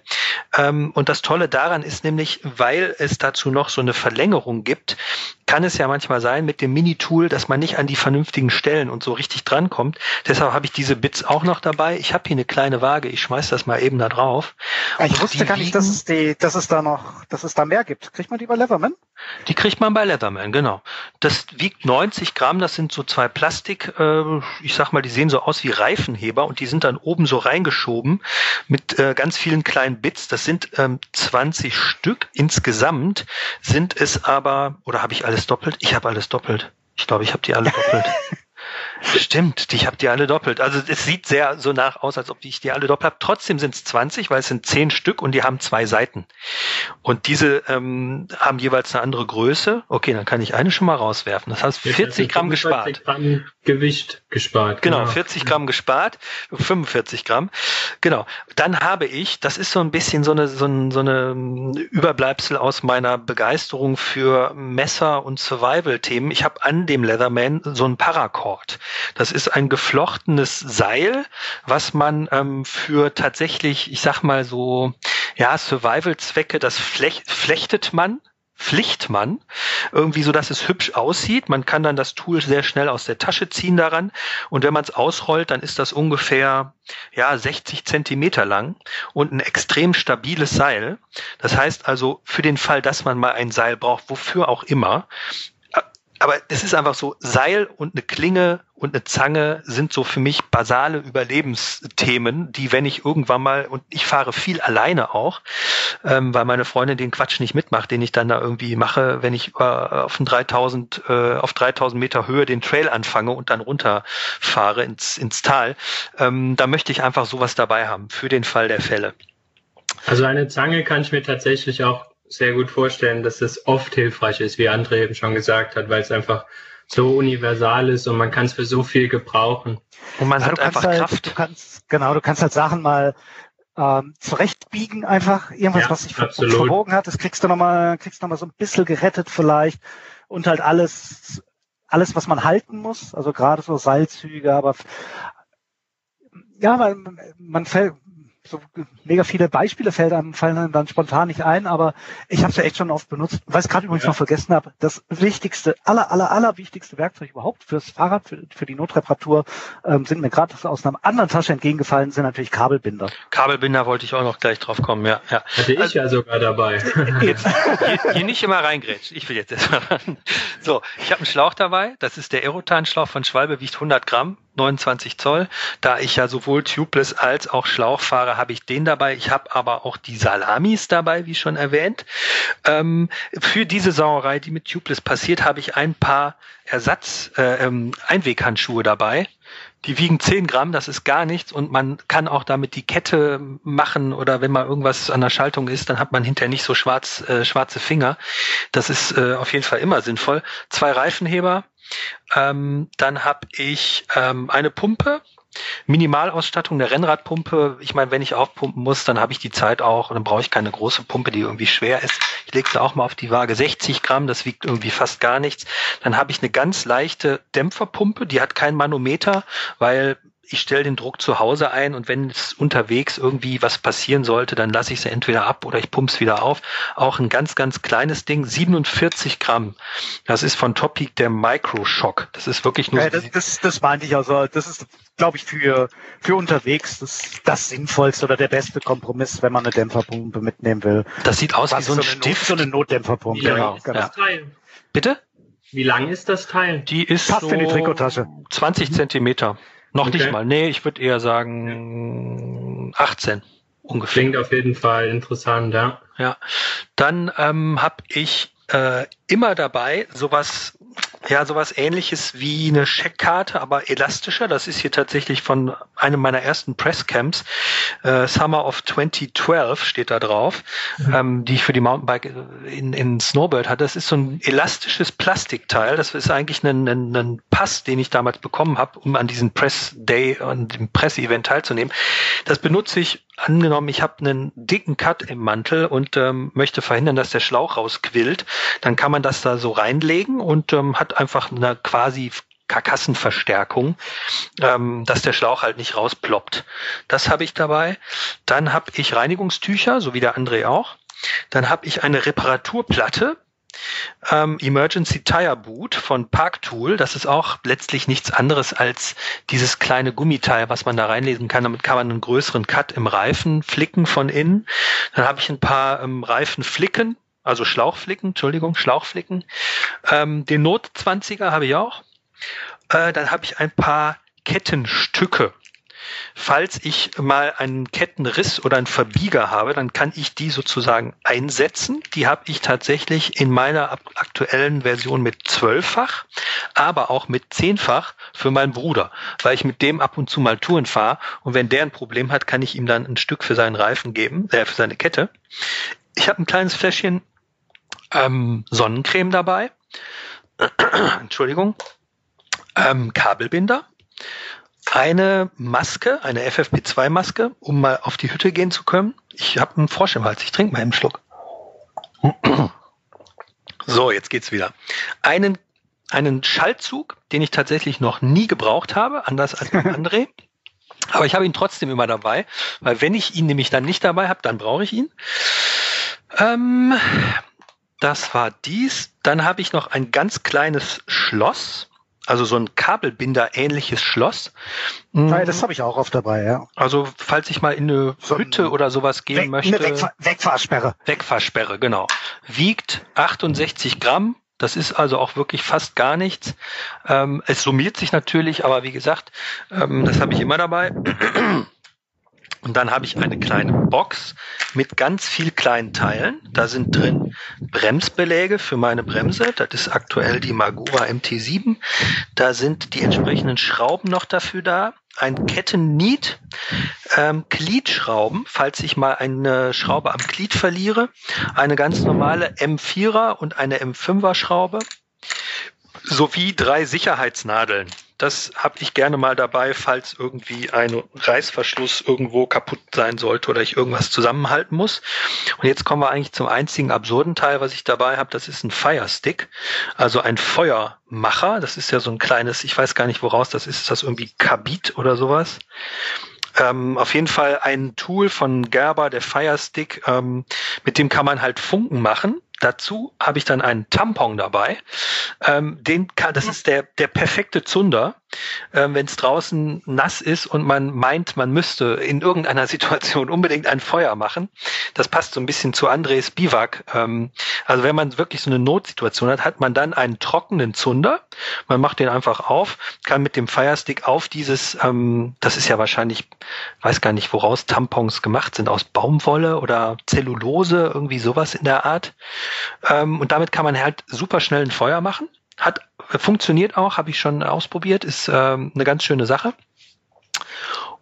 Ähm, und das Tolle daran ist nämlich, weil es dazu noch so eine Verlängerung gibt, kann es ja manchmal sein mit dem Mini-Tool, dass man nicht an die vernünftigen Stellen und so richtig drankommt. Deshalb habe ich diese Bits auch noch dabei. Ich habe hier eine kleine Waage, ich schmeiß das mal eben da drauf. Ich wusste gar nicht, dass es, die, dass es da noch, dass es da mehr gibt. Kriegt man die bei Leatherman? Die kriegt man bei Leatherman, genau. Das wiegt 90 Gramm, das sind so zwei Plastik, äh, ich sag mal, die sehen so aus wie Reifenheber und die sind dann oben so reingeschoben mit äh, ganz vielen kleinen Bits. Das sind ähm, 20 Stück. Insgesamt sind es aber, oder habe ich alles doppelt? Ich habe alles doppelt. Ich glaube, ich habe die alle doppelt. [LAUGHS] Stimmt, ich habe die alle doppelt. Also es sieht sehr so nach aus, als ob ich die alle doppelt habe. Trotzdem sind es 20, weil es sind 10 Stück und die haben zwei Seiten. Und diese ähm, haben jeweils eine andere Größe. Okay, dann kann ich eine schon mal rauswerfen. Das heißt 40 Gramm gespart. Gramm Gewicht gespart. Genau, genau, 40 Gramm gespart, 45 Gramm. Genau. Dann habe ich, das ist so ein bisschen so eine, so, ein, so eine Überbleibsel aus meiner Begeisterung für Messer und Survival-Themen. Ich habe an dem Leatherman so ein Paracord. Das ist ein geflochtenes Seil, was man ähm, für tatsächlich, ich sag mal so, ja, Survival-Zwecke, das flech flechtet man Pflichtmann, irgendwie so, dass es hübsch aussieht. Man kann dann das Tool sehr schnell aus der Tasche ziehen daran. Und wenn man es ausrollt, dann ist das ungefähr, ja, 60 Zentimeter lang und ein extrem stabiles Seil. Das heißt also, für den Fall, dass man mal ein Seil braucht, wofür auch immer, aber es ist einfach so, Seil und eine Klinge und eine Zange sind so für mich basale Überlebensthemen, die, wenn ich irgendwann mal, und ich fahre viel alleine auch, ähm, weil meine Freundin den Quatsch nicht mitmacht, den ich dann da irgendwie mache, wenn ich äh, auf 3000, äh, auf 3000 Meter Höhe den Trail anfange und dann runterfahre ins, ins Tal, ähm, da möchte ich einfach sowas dabei haben, für den Fall der Fälle. Also eine Zange kann ich mir tatsächlich auch sehr gut vorstellen, dass es oft hilfreich ist, wie André eben schon gesagt hat, weil es einfach so universal ist und man kann es für so viel gebrauchen. Und man ja, hat einfach halt, Kraft. Du kannst, genau, du kannst halt Sachen mal ähm, zurechtbiegen einfach, irgendwas, ja, was sich absolut. verbogen hat, das kriegst du nochmal, kriegst du nochmal so ein bisschen gerettet vielleicht und halt alles, alles, was man halten muss, also gerade so Seilzüge, aber ja, weil man fällt, so mega viele Beispiele fällt einem, fallen einem dann spontan nicht ein, aber ich habe es ja echt schon oft benutzt. Weil ich gerade übrigens ja. noch vergessen habe, das wichtigste, aller, aller, aller wichtigste Werkzeug überhaupt fürs Fahrrad, für, für die Notreparatur, ähm, sind mir gerade aus einer anderen Tasche entgegengefallen, sind natürlich Kabelbinder. Kabelbinder wollte ich auch noch gleich drauf kommen, ja. ja. Hatte ich also, ja sogar dabei. [LAUGHS] Jetzt, hier, hier nicht immer reingrätsch. Ich will jetzt erstmal [LAUGHS] So, ich habe einen Schlauch dabei. Das ist der Aerotan-Schlauch von Schwalbe, wiegt 100 Gramm. 29 Zoll. Da ich ja sowohl tubeless als auch Schlauch fahre, habe ich den dabei. Ich habe aber auch die Salamis dabei, wie schon erwähnt. Ähm, für diese Sauerei, die mit tubeless passiert, habe ich ein paar Ersatz äh, ähm, Einweghandschuhe dabei. Die wiegen 10 Gramm, das ist gar nichts und man kann auch damit die Kette machen oder wenn mal irgendwas an der Schaltung ist, dann hat man hinterher nicht so schwarz, äh, schwarze Finger. Das ist äh, auf jeden Fall immer sinnvoll. Zwei Reifenheber, ähm, dann habe ich ähm, eine Pumpe, Minimalausstattung, eine Rennradpumpe. Ich meine, wenn ich aufpumpen muss, dann habe ich die Zeit auch und dann brauche ich keine große Pumpe, die irgendwie schwer ist. Ich lege sie auch mal auf die Waage. 60 Gramm, das wiegt irgendwie fast gar nichts. Dann habe ich eine ganz leichte Dämpferpumpe, die hat kein Manometer, weil ich stelle den Druck zu Hause ein und wenn es unterwegs irgendwie was passieren sollte, dann lasse ich sie entweder ab oder ich pumps wieder auf. Auch ein ganz, ganz kleines Ding, 47 Gramm. Das ist von Topic der Microshock. Das ist wirklich nur. Ja, das, das, das meinte ich also. Das ist, glaube ich, für, für unterwegs das, das sinnvollste oder der beste Kompromiss, wenn man eine Dämpferpumpe mitnehmen will. Das sieht aus Was wie so ein Stift. So eine Notdämpferpumpe. Genau. genau. Das Teil? Bitte? Wie lang ist das Teil? Die ist Passt so in die Trikotasche. 20 Zentimeter. Noch okay. nicht mal. Nee, ich würde eher sagen 18 ungefähr. Klingt auf jeden Fall interessant, ja. Ja. Dann ähm, habe ich äh, immer dabei sowas, Ja, sowas ähnliches wie eine Scheckkarte, aber elastischer. Das ist hier tatsächlich von einem meiner ersten Presscamps. Äh, Summer of 2012 steht da drauf, mhm. ähm, die ich für die Mountainbike äh, in, in Snowbird hatte. Das ist so ein elastisches Plastikteil. Das ist eigentlich ein, ein, ein Pass, den ich damals bekommen habe, um an diesem Press Day und dem Presseevent teilzunehmen. Das benutze ich angenommen, ich habe einen dicken Cut im Mantel und ähm, möchte verhindern, dass der Schlauch rausquillt, dann kann man das da so reinlegen und ähm, hat einfach eine quasi Karkassenverstärkung, ähm, dass der Schlauch halt nicht rausploppt. Das habe ich dabei. Dann habe ich Reinigungstücher, so wie der André auch. Dann habe ich eine Reparaturplatte, ähm, Emergency Tire Boot von Parktool. Das ist auch letztlich nichts anderes als dieses kleine Gummiteil, was man da reinlesen kann. Damit kann man einen größeren Cut im Reifen flicken von innen. Dann habe ich ein paar ähm, Reifenflicken, also Schlauchflicken, Entschuldigung, Schlauchflicken. Ähm, den Not 20er habe ich auch. Äh, dann habe ich ein paar Kettenstücke falls ich mal einen Kettenriss oder einen Verbieger habe, dann kann ich die sozusagen einsetzen. Die habe ich tatsächlich in meiner aktuellen Version mit zwölffach, aber auch mit zehnfach für meinen Bruder, weil ich mit dem ab und zu mal Touren fahre und wenn der ein Problem hat, kann ich ihm dann ein Stück für seinen Reifen geben, äh, für seine Kette. Ich habe ein kleines Fläschchen ähm, Sonnencreme dabei. [CLEARS THROAT] Entschuldigung. Ähm, Kabelbinder eine Maske, eine FFP2-Maske, um mal auf die Hütte gehen zu können. Ich habe einen Frosch im Hals, ich trinke mal einen Schluck. So, jetzt geht's wieder. Einen, einen Schaltzug, den ich tatsächlich noch nie gebraucht habe, anders als [LAUGHS] André. Aber ich habe ihn trotzdem immer dabei, weil wenn ich ihn nämlich dann nicht dabei habe, dann brauche ich ihn. Ähm, das war dies. Dann habe ich noch ein ganz kleines Schloss also so ein Kabelbinder-ähnliches Schloss. Ja, das habe ich auch oft dabei, ja. Also falls ich mal in eine so Hütte oder sowas gehen Weg, möchte. Eine Wegfahr Wegfahrsperre. Wegfahrsperre, genau. Wiegt 68 Gramm. Das ist also auch wirklich fast gar nichts. Ähm, es summiert sich natürlich, aber wie gesagt, ähm, das habe ich immer dabei. Und dann habe ich eine kleine Box mit ganz viel kleinen Teilen. Da sind drin Bremsbeläge für meine Bremse. Das ist aktuell die Magura MT7. Da sind die entsprechenden Schrauben noch dafür da. Ein Kettenniet, ähm, Gliedschrauben, falls ich mal eine Schraube am Glied verliere. Eine ganz normale M4er und eine M5er Schraube sowie drei Sicherheitsnadeln. Das habe ich gerne mal dabei, falls irgendwie ein Reißverschluss irgendwo kaputt sein sollte oder ich irgendwas zusammenhalten muss. Und jetzt kommen wir eigentlich zum einzigen absurden Teil, was ich dabei habe. Das ist ein Firestick, also ein Feuermacher. Das ist ja so ein kleines, ich weiß gar nicht woraus das ist. Ist das irgendwie Kabit oder sowas? Ähm, auf jeden Fall ein Tool von Gerber, der Firestick, ähm, mit dem kann man halt Funken machen. Dazu habe ich dann einen Tampon dabei. Ähm, den kann, das ist der, der perfekte Zunder, ähm, wenn es draußen nass ist und man meint, man müsste in irgendeiner [LAUGHS] Situation unbedingt ein Feuer machen. Das passt so ein bisschen zu Andres Biwak. Ähm, also wenn man wirklich so eine Notsituation hat, hat man dann einen trockenen Zunder. Man macht den einfach auf, kann mit dem Firestick auf dieses, ähm, das ist ja wahrscheinlich, weiß gar nicht, woraus Tampons gemacht sind, aus Baumwolle oder Zellulose, irgendwie sowas in der Art. Ähm, und damit kann man halt super schnell ein Feuer machen. Hat funktioniert auch, habe ich schon ausprobiert, ist ähm, eine ganz schöne Sache.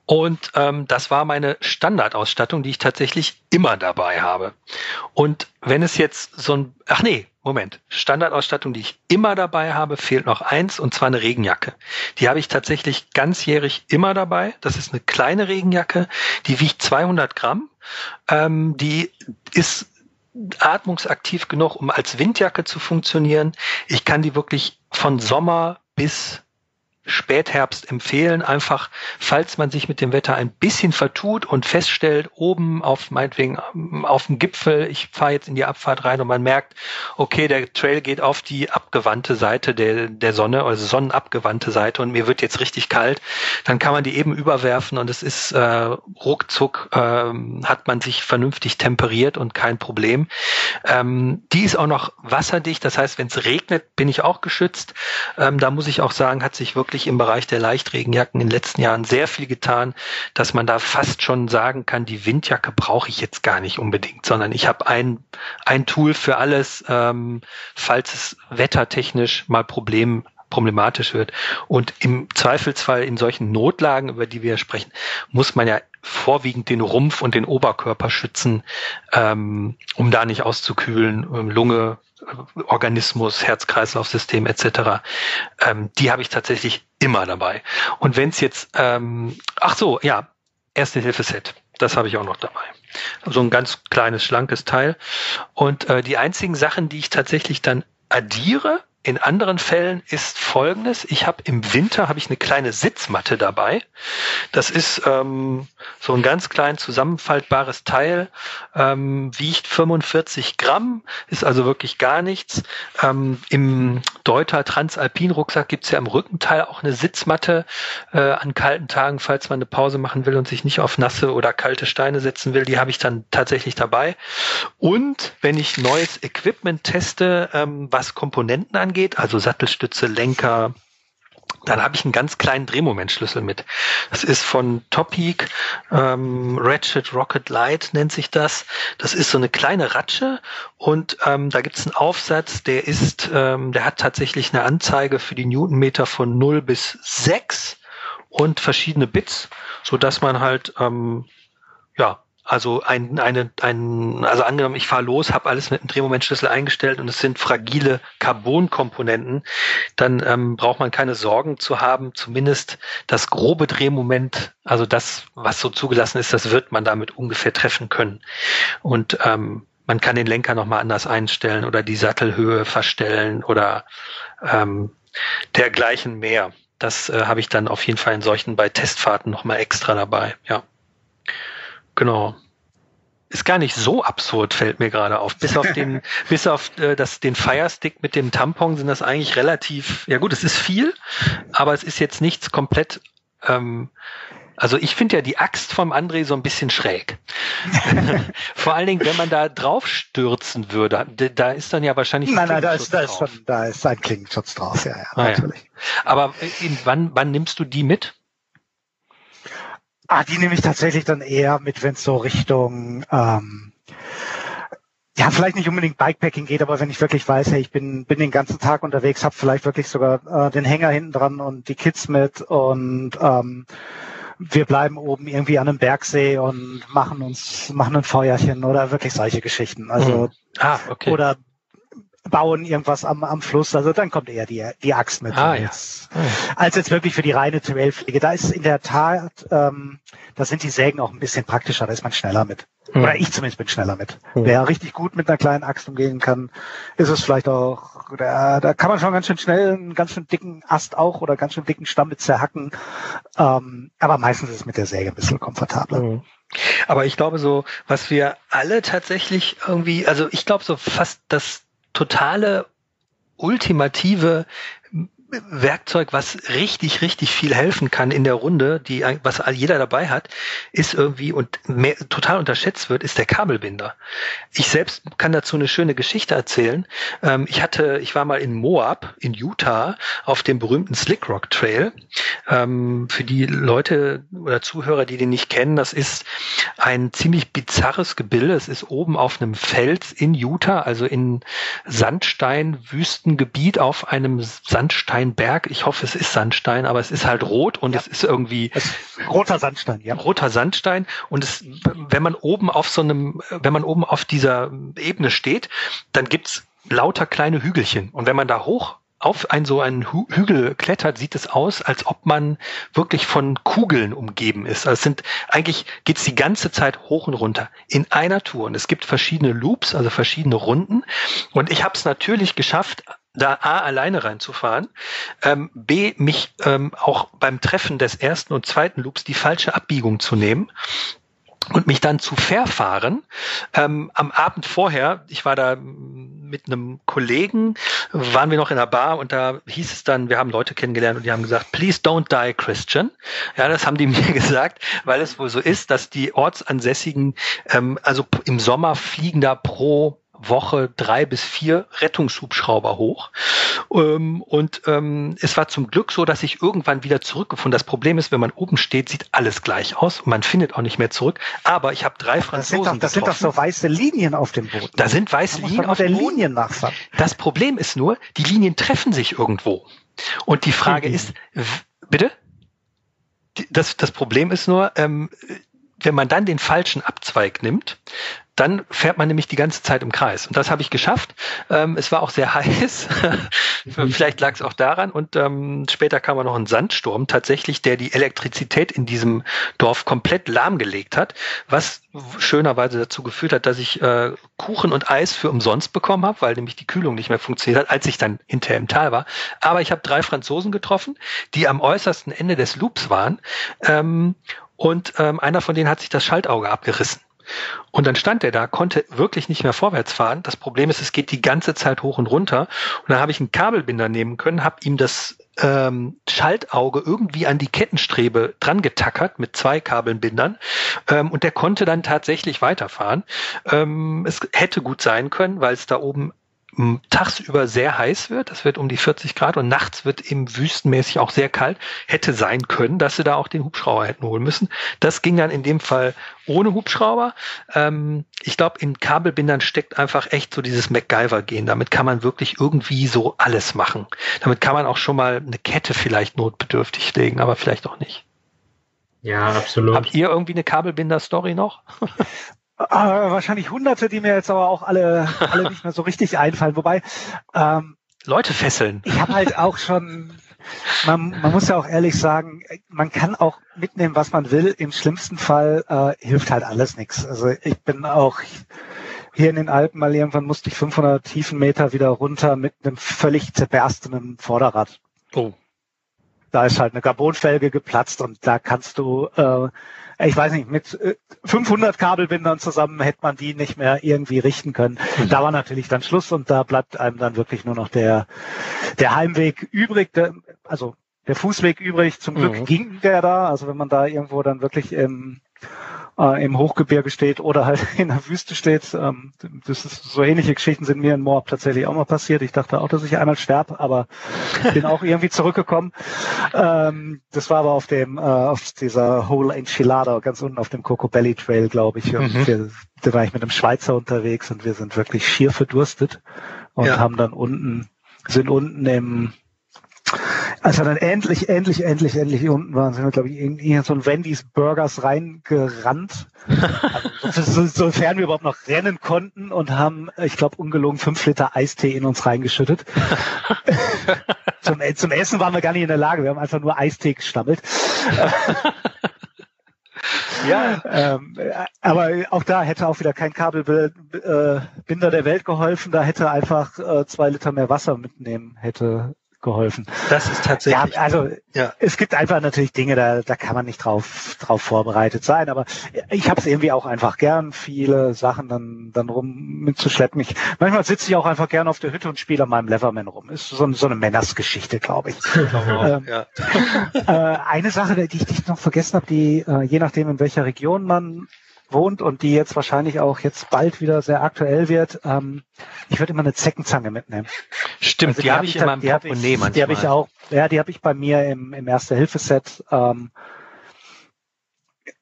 Und ähm, das war meine Standardausstattung, die ich tatsächlich immer dabei habe. Und wenn es jetzt so ein, ach nee, Moment, Standardausstattung, die ich immer dabei habe, fehlt noch eins, und zwar eine Regenjacke. Die habe ich tatsächlich ganzjährig immer dabei. Das ist eine kleine Regenjacke, die wiegt 200 Gramm. Ähm, die ist atmungsaktiv genug, um als Windjacke zu funktionieren. Ich kann die wirklich von Sommer bis Spätherbst empfehlen, einfach falls man sich mit dem Wetter ein bisschen vertut und feststellt, oben auf meinetwegen auf dem Gipfel, ich fahre jetzt in die Abfahrt rein und man merkt, okay, der Trail geht auf die abgewandte Seite der, der Sonne, also sonnenabgewandte Seite und mir wird jetzt richtig kalt, dann kann man die eben überwerfen und es ist äh, ruckzuck äh, hat man sich vernünftig temperiert und kein Problem. Ähm, die ist auch noch wasserdicht, das heißt, wenn es regnet, bin ich auch geschützt. Ähm, da muss ich auch sagen, hat sich wirklich wirklich im Bereich der Leichtregenjacken in den letzten Jahren sehr viel getan, dass man da fast schon sagen kann, die Windjacke brauche ich jetzt gar nicht unbedingt, sondern ich habe ein, ein Tool für alles, ähm, falls es wettertechnisch mal Problem problematisch wird. Und im Zweifelsfall in solchen Notlagen, über die wir sprechen, muss man ja vorwiegend den Rumpf und den Oberkörper schützen, ähm, um da nicht auszukühlen, ähm, Lunge, Organismus, Herz-Kreislauf-System etc. Ähm, die habe ich tatsächlich immer dabei. Und wenn es jetzt, ähm, ach so, ja, Erste-Hilfe-Set, das habe ich auch noch dabei. So ein ganz kleines, schlankes Teil. Und äh, die einzigen Sachen, die ich tatsächlich dann addiere, in anderen Fällen ist folgendes. Ich habe im Winter habe ich eine kleine Sitzmatte dabei. Das ist ähm, so ein ganz klein zusammenfaltbares Teil, ähm, wiegt 45 Gramm, ist also wirklich gar nichts. Ähm, Im Deuter Transalpin Rucksack gibt's ja im Rückenteil auch eine Sitzmatte äh, an kalten Tagen, falls man eine Pause machen will und sich nicht auf nasse oder kalte Steine setzen will. Die habe ich dann tatsächlich dabei. Und wenn ich neues Equipment teste, ähm, was Komponenten angeht, angeht, also Sattelstütze, Lenker, dann habe ich einen ganz kleinen Drehmomentschlüssel mit. Das ist von Topeak, ähm, Ratchet Rocket Light nennt sich das. Das ist so eine kleine Ratsche und ähm, da gibt es einen Aufsatz, der ist, ähm, der hat tatsächlich eine Anzeige für die Newtonmeter von 0 bis 6 und verschiedene Bits, so dass man halt ähm, ja also ein, eine, ein, also angenommen, ich fahre los, habe alles mit einem Drehmomentschlüssel eingestellt und es sind fragile Carbonkomponenten, dann ähm, braucht man keine Sorgen zu haben. Zumindest das grobe Drehmoment, also das, was so zugelassen ist, das wird man damit ungefähr treffen können. Und ähm, man kann den Lenker nochmal anders einstellen oder die Sattelhöhe verstellen oder ähm, dergleichen mehr. Das äh, habe ich dann auf jeden Fall in solchen bei Testfahrten nochmal extra dabei, ja. Genau. Ist gar nicht so absurd, fällt mir gerade auf. Bis auf den, [LAUGHS] bis auf äh, das, den Firestick mit dem Tampon sind das eigentlich relativ, ja gut, es ist viel, aber es ist jetzt nichts komplett, ähm, also ich finde ja die Axt vom André so ein bisschen schräg. [LAUGHS] Vor allen Dingen, wenn man da drauf stürzen würde, da ist dann ja wahrscheinlich. Nein, nein, da ist, da ist schon, da ist ein Klingenschutz drauf, ja, ja, ah, natürlich. Ja. Aber äh, in, wann, wann nimmst du die mit? Ah, die nehme ich tatsächlich dann eher mit, wenn es so Richtung ähm, ja, vielleicht nicht unbedingt Bikepacking geht, aber wenn ich wirklich weiß, hey, ich bin, bin den ganzen Tag unterwegs, habe vielleicht wirklich sogar äh, den Hänger hinten dran und die Kids mit und ähm, wir bleiben oben irgendwie an einem Bergsee und machen uns, machen ein Feuerchen oder wirklich solche Geschichten. Also, mhm. ah, okay. oder bauen irgendwas am, am Fluss. Also dann kommt eher die, die Axt mit. Ah, als, ja. als jetzt wirklich für die reine Trailpflege. Da ist in der Tat, ähm, da sind die Sägen auch ein bisschen praktischer, da ist man schneller mit. Mhm. Oder ich zumindest bin schneller mit. Mhm. Wer richtig gut mit einer kleinen Axt umgehen kann, ist es vielleicht auch, da, da kann man schon ganz schön schnell einen ganz schön dicken Ast auch oder ganz schön dicken Stamm mit zerhacken. Ähm, aber meistens ist es mit der Säge ein bisschen komfortabler. Mhm. Aber ich glaube so, was wir alle tatsächlich irgendwie, also ich glaube so fast das totale ultimative Werkzeug, was richtig, richtig viel helfen kann in der Runde, die, was jeder dabei hat, ist irgendwie und mehr, total unterschätzt wird, ist der Kabelbinder. Ich selbst kann dazu eine schöne Geschichte erzählen. Ähm, ich hatte, ich war mal in Moab in Utah auf dem berühmten Slick Rock Trail. Ähm, für die Leute oder Zuhörer, die den nicht kennen, das ist ein ziemlich bizarres Gebilde. Es ist oben auf einem Fels in Utah, also in Sandstein-Wüstengebiet auf einem Sandstein Berg. Ich hoffe, es ist Sandstein, aber es ist halt rot und ja. es ist irgendwie es ist roter Sandstein, ja. Roter Sandstein und es, wenn man oben auf so einem, wenn man oben auf dieser Ebene steht, dann gibt's lauter kleine Hügelchen und wenn man da hoch auf ein so einen Hügel klettert, sieht es aus, als ob man wirklich von Kugeln umgeben ist. Also es sind eigentlich geht's die ganze Zeit hoch und runter in einer Tour und es gibt verschiedene Loops, also verschiedene Runden und ich habe es natürlich geschafft, da A alleine reinzufahren, ähm, B mich ähm, auch beim Treffen des ersten und zweiten Loops die falsche Abbiegung zu nehmen und mich dann zu verfahren. Ähm, am Abend vorher, ich war da mit einem Kollegen, waren wir noch in der Bar und da hieß es dann, wir haben Leute kennengelernt und die haben gesagt, please don't die Christian. Ja, das haben die [LAUGHS] mir gesagt, weil es wohl so ist, dass die Ortsansässigen, ähm, also im Sommer fliegen da pro Woche drei bis vier Rettungshubschrauber hoch. Ähm, und ähm, es war zum Glück so, dass ich irgendwann wieder zurückgefunden. Das Problem ist, wenn man oben steht, sieht alles gleich aus und man findet auch nicht mehr zurück. Aber ich habe drei Franzosen. Das sind, doch, das sind doch so weiße Linien auf dem Boden. Da sind weiße Linien auf dem Boden. Linien nachfahren. Das Problem ist nur, die Linien treffen sich irgendwo. Und die Frage mhm. ist, bitte? Das, das Problem ist nur, ähm, wenn man dann den falschen Abzweig nimmt, dann fährt man nämlich die ganze Zeit im Kreis. Und das habe ich geschafft. Ähm, es war auch sehr [LAUGHS] heiß. Vielleicht lag es auch daran. Und ähm, später kam auch noch ein Sandsturm, tatsächlich, der die Elektrizität in diesem Dorf komplett lahmgelegt hat, was schönerweise dazu geführt hat, dass ich äh, Kuchen und Eis für umsonst bekommen habe, weil nämlich die Kühlung nicht mehr funktioniert hat, als ich dann hinterher im Tal war. Aber ich habe drei Franzosen getroffen, die am äußersten Ende des Loops waren. Ähm, und ähm, einer von denen hat sich das Schaltauge abgerissen. Und dann stand er da, konnte wirklich nicht mehr vorwärts fahren. Das Problem ist, es geht die ganze Zeit hoch und runter. Und dann habe ich einen Kabelbinder nehmen können, habe ihm das ähm, Schaltauge irgendwie an die Kettenstrebe dran getackert mit zwei Kabelbindern ähm, und der konnte dann tatsächlich weiterfahren. Ähm, es hätte gut sein können, weil es da oben tagsüber sehr heiß wird, das wird um die 40 Grad und nachts wird eben wüstenmäßig auch sehr kalt, hätte sein können, dass sie da auch den Hubschrauber hätten holen müssen. Das ging dann in dem Fall ohne Hubschrauber. Ähm, ich glaube, in Kabelbindern steckt einfach echt so dieses MacGyver-Gen. Damit kann man wirklich irgendwie so alles machen. Damit kann man auch schon mal eine Kette vielleicht notbedürftig legen, aber vielleicht auch nicht. Ja, absolut. Habt ihr irgendwie eine Kabelbinder-Story noch? [LAUGHS] Äh, wahrscheinlich hunderte, die mir jetzt aber auch alle, alle nicht mehr so richtig einfallen. Wobei ähm, Leute fesseln. Ich habe halt auch schon, man, man muss ja auch ehrlich sagen, man kann auch mitnehmen, was man will. Im schlimmsten Fall äh, hilft halt alles nichts. Also ich bin auch hier in den Alpen mal irgendwann musste ich 500 Tiefenmeter wieder runter mit einem völlig zerberstenen Vorderrad. Oh. Da ist halt eine Carbonfelge geplatzt und da kannst du äh, ich weiß nicht, mit 500 äh, Kabelbindern zusammen hätte man die nicht mehr irgendwie richten können. Mhm. Da war natürlich dann Schluss und da bleibt einem dann wirklich nur noch der, der Heimweg übrig, der, also der Fußweg übrig. Zum Glück mhm. ging der da, also wenn man da irgendwo dann wirklich im äh, im Hochgebirge steht oder halt [LAUGHS] in der Wüste steht. Ähm, das ist, so ähnliche Geschichten sind mir in Moab tatsächlich auch mal passiert. Ich dachte auch, dass ich einmal sterbe, aber [LAUGHS] bin auch irgendwie zurückgekommen. Ähm, das war aber auf dem äh, auf dieser Whole Enchilada ganz unten auf dem Coco Belly Trail, glaube ich. Mhm. Wir, da war ich mit einem Schweizer unterwegs und wir sind wirklich schier verdurstet und ja. haben dann unten sind unten im als wir dann endlich, endlich, endlich, endlich unten waren, sind wir, glaube ich, in, in so ein Wendy's Burgers reingerannt. [LAUGHS] Also, so, sofern wir überhaupt noch rennen konnten und haben, ich glaube, ungelogen fünf Liter Eistee in uns reingeschüttet. [LAUGHS] zum, zum Essen waren wir gar nicht in der Lage. Wir haben einfach nur Eistee gestammelt. [LAUGHS] Ja, ähm, aber auch da hätte auch wieder kein Kabelbinder der Welt geholfen. Da hätte einfach äh, zwei Liter mehr Wasser mitnehmen hätte geholfen. Das ist tatsächlich. Ja, also ja. es gibt einfach natürlich Dinge, da, da kann man nicht drauf, drauf vorbereitet sein. Aber ich habe es irgendwie auch einfach gern, viele Sachen dann, dann rum mitzuschleppen. Ich, manchmal sitze ich auch einfach gern auf der Hütte und spiele an meinem Leverman rum. Ist so, so eine Männersgeschichte, glaube ich. [LAUGHS] ähm, ja. äh, eine Sache, die ich, ich noch vergessen habe, die äh, je nachdem in welcher Region man wohnt und die jetzt wahrscheinlich auch jetzt bald wieder sehr aktuell wird. Ähm, ich würde immer eine Zeckenzange mitnehmen. Stimmt, also die, die habe ich in meinem Portemonnaie manchmal. Die habe ich auch, ja, die habe ich bei mir im, im Erste-Hilfe-Set. Ähm,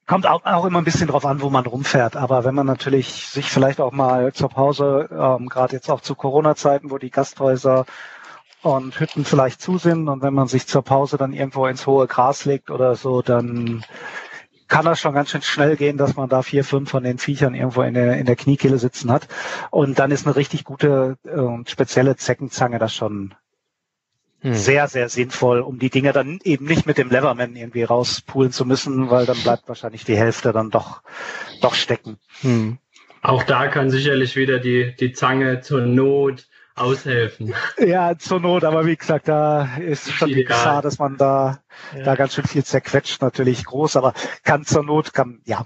kommt auch, auch immer ein bisschen drauf an, wo man rumfährt. Aber wenn man natürlich sich vielleicht auch mal zur Pause, ähm, gerade jetzt auch zu Corona-Zeiten, wo die Gasthäuser und Hütten vielleicht zu sind und wenn man sich zur Pause dann irgendwo ins hohe Gras legt oder so, dann kann das schon ganz schön schnell gehen, dass man da vier, fünf von den Viechern irgendwo in der, in der Kniekehle sitzen hat. Und dann ist eine richtig gute äh, spezielle Zeckenzange das schon hm. sehr, sehr sinnvoll, um die Dinge dann eben nicht mit dem Leverman irgendwie rauspulen zu müssen, weil dann bleibt wahrscheinlich die Hälfte dann doch, doch stecken. Hm. Auch da kann sicherlich wieder die, die Zange zur Not aushelfen. [LAUGHS] Ja, zur Not, aber wie gesagt, da ist schon die Gefahr, dass man da, ja. da ganz schön viel zerquetscht, natürlich groß, aber kann zur Not, kann, ja.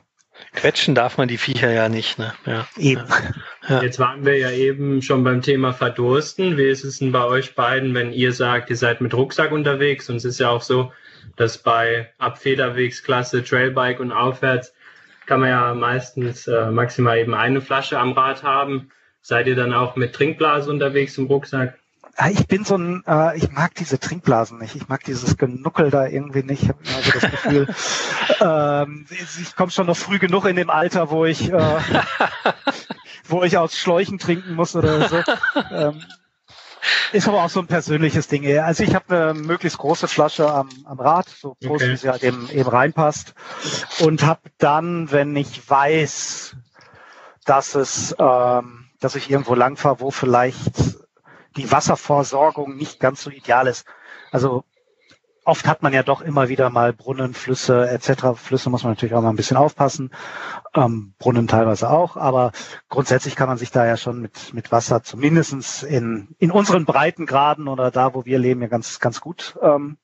Quetschen darf man die Viecher ja nicht, ne? Ja. Eben. Ja. Jetzt waren wir ja eben schon beim Thema Verdursten. Wie ist es denn bei euch beiden, wenn ihr sagt, ihr seid mit Rucksack unterwegs? Und es ist ja auch so, dass bei Abfederwegsklasse, Trailbike und aufwärts kann man ja meistens äh, maximal eben eine Flasche am Rad haben. Seid ihr dann auch mit Trinkblase unterwegs im Rucksack? Ich bin so ein, äh, ich mag diese Trinkblasen nicht. Ich mag dieses Genuckel da irgendwie nicht. Ich habe immer so das Gefühl, [LAUGHS] ähm, ich komme schon noch früh genug in dem Alter, wo ich, äh, [LAUGHS] wo ich aus Schläuchen trinken muss oder so. Ähm, ist aber auch so ein persönliches Ding. Also ich habe eine möglichst große Flasche am, am Rad, so groß okay. wie sie halt eben, eben reinpasst. Und habe dann, wenn ich weiß, dass es, ähm, dass ich irgendwo langfahre, wo vielleicht die Wasserversorgung nicht ganz so ideal ist. Also oft hat man ja doch immer wieder mal Brunnen, Flüsse etc. Flüsse muss man natürlich auch mal ein bisschen aufpassen, ähm, Brunnen teilweise auch, aber grundsätzlich kann man sich da ja schon mit, mit Wasser zumindestens in, in unseren Breitengraden oder da, wo wir leben, ja ganz, ganz gut ähm,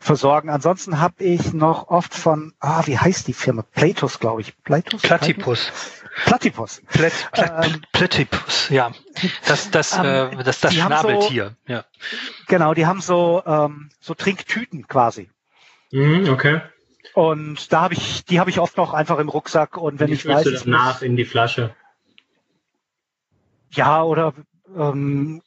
versorgen. Ansonsten habe ich noch oft von, ah, wie heißt die Firma? Platos, glaube ich. Platos? Platypus. Platypus. Plat, Plat, ähm, Platypus, ja. Das, das, ähm, äh, das, das Schnabeltier, so, ja. Genau, die haben so, ähm, so Trinktüten quasi. Mhm, okay. Und da habe ich, die habe ich oft noch einfach im Rucksack und wenn die ich weiß. Du das nach in die Flasche. Ja, oder ähm,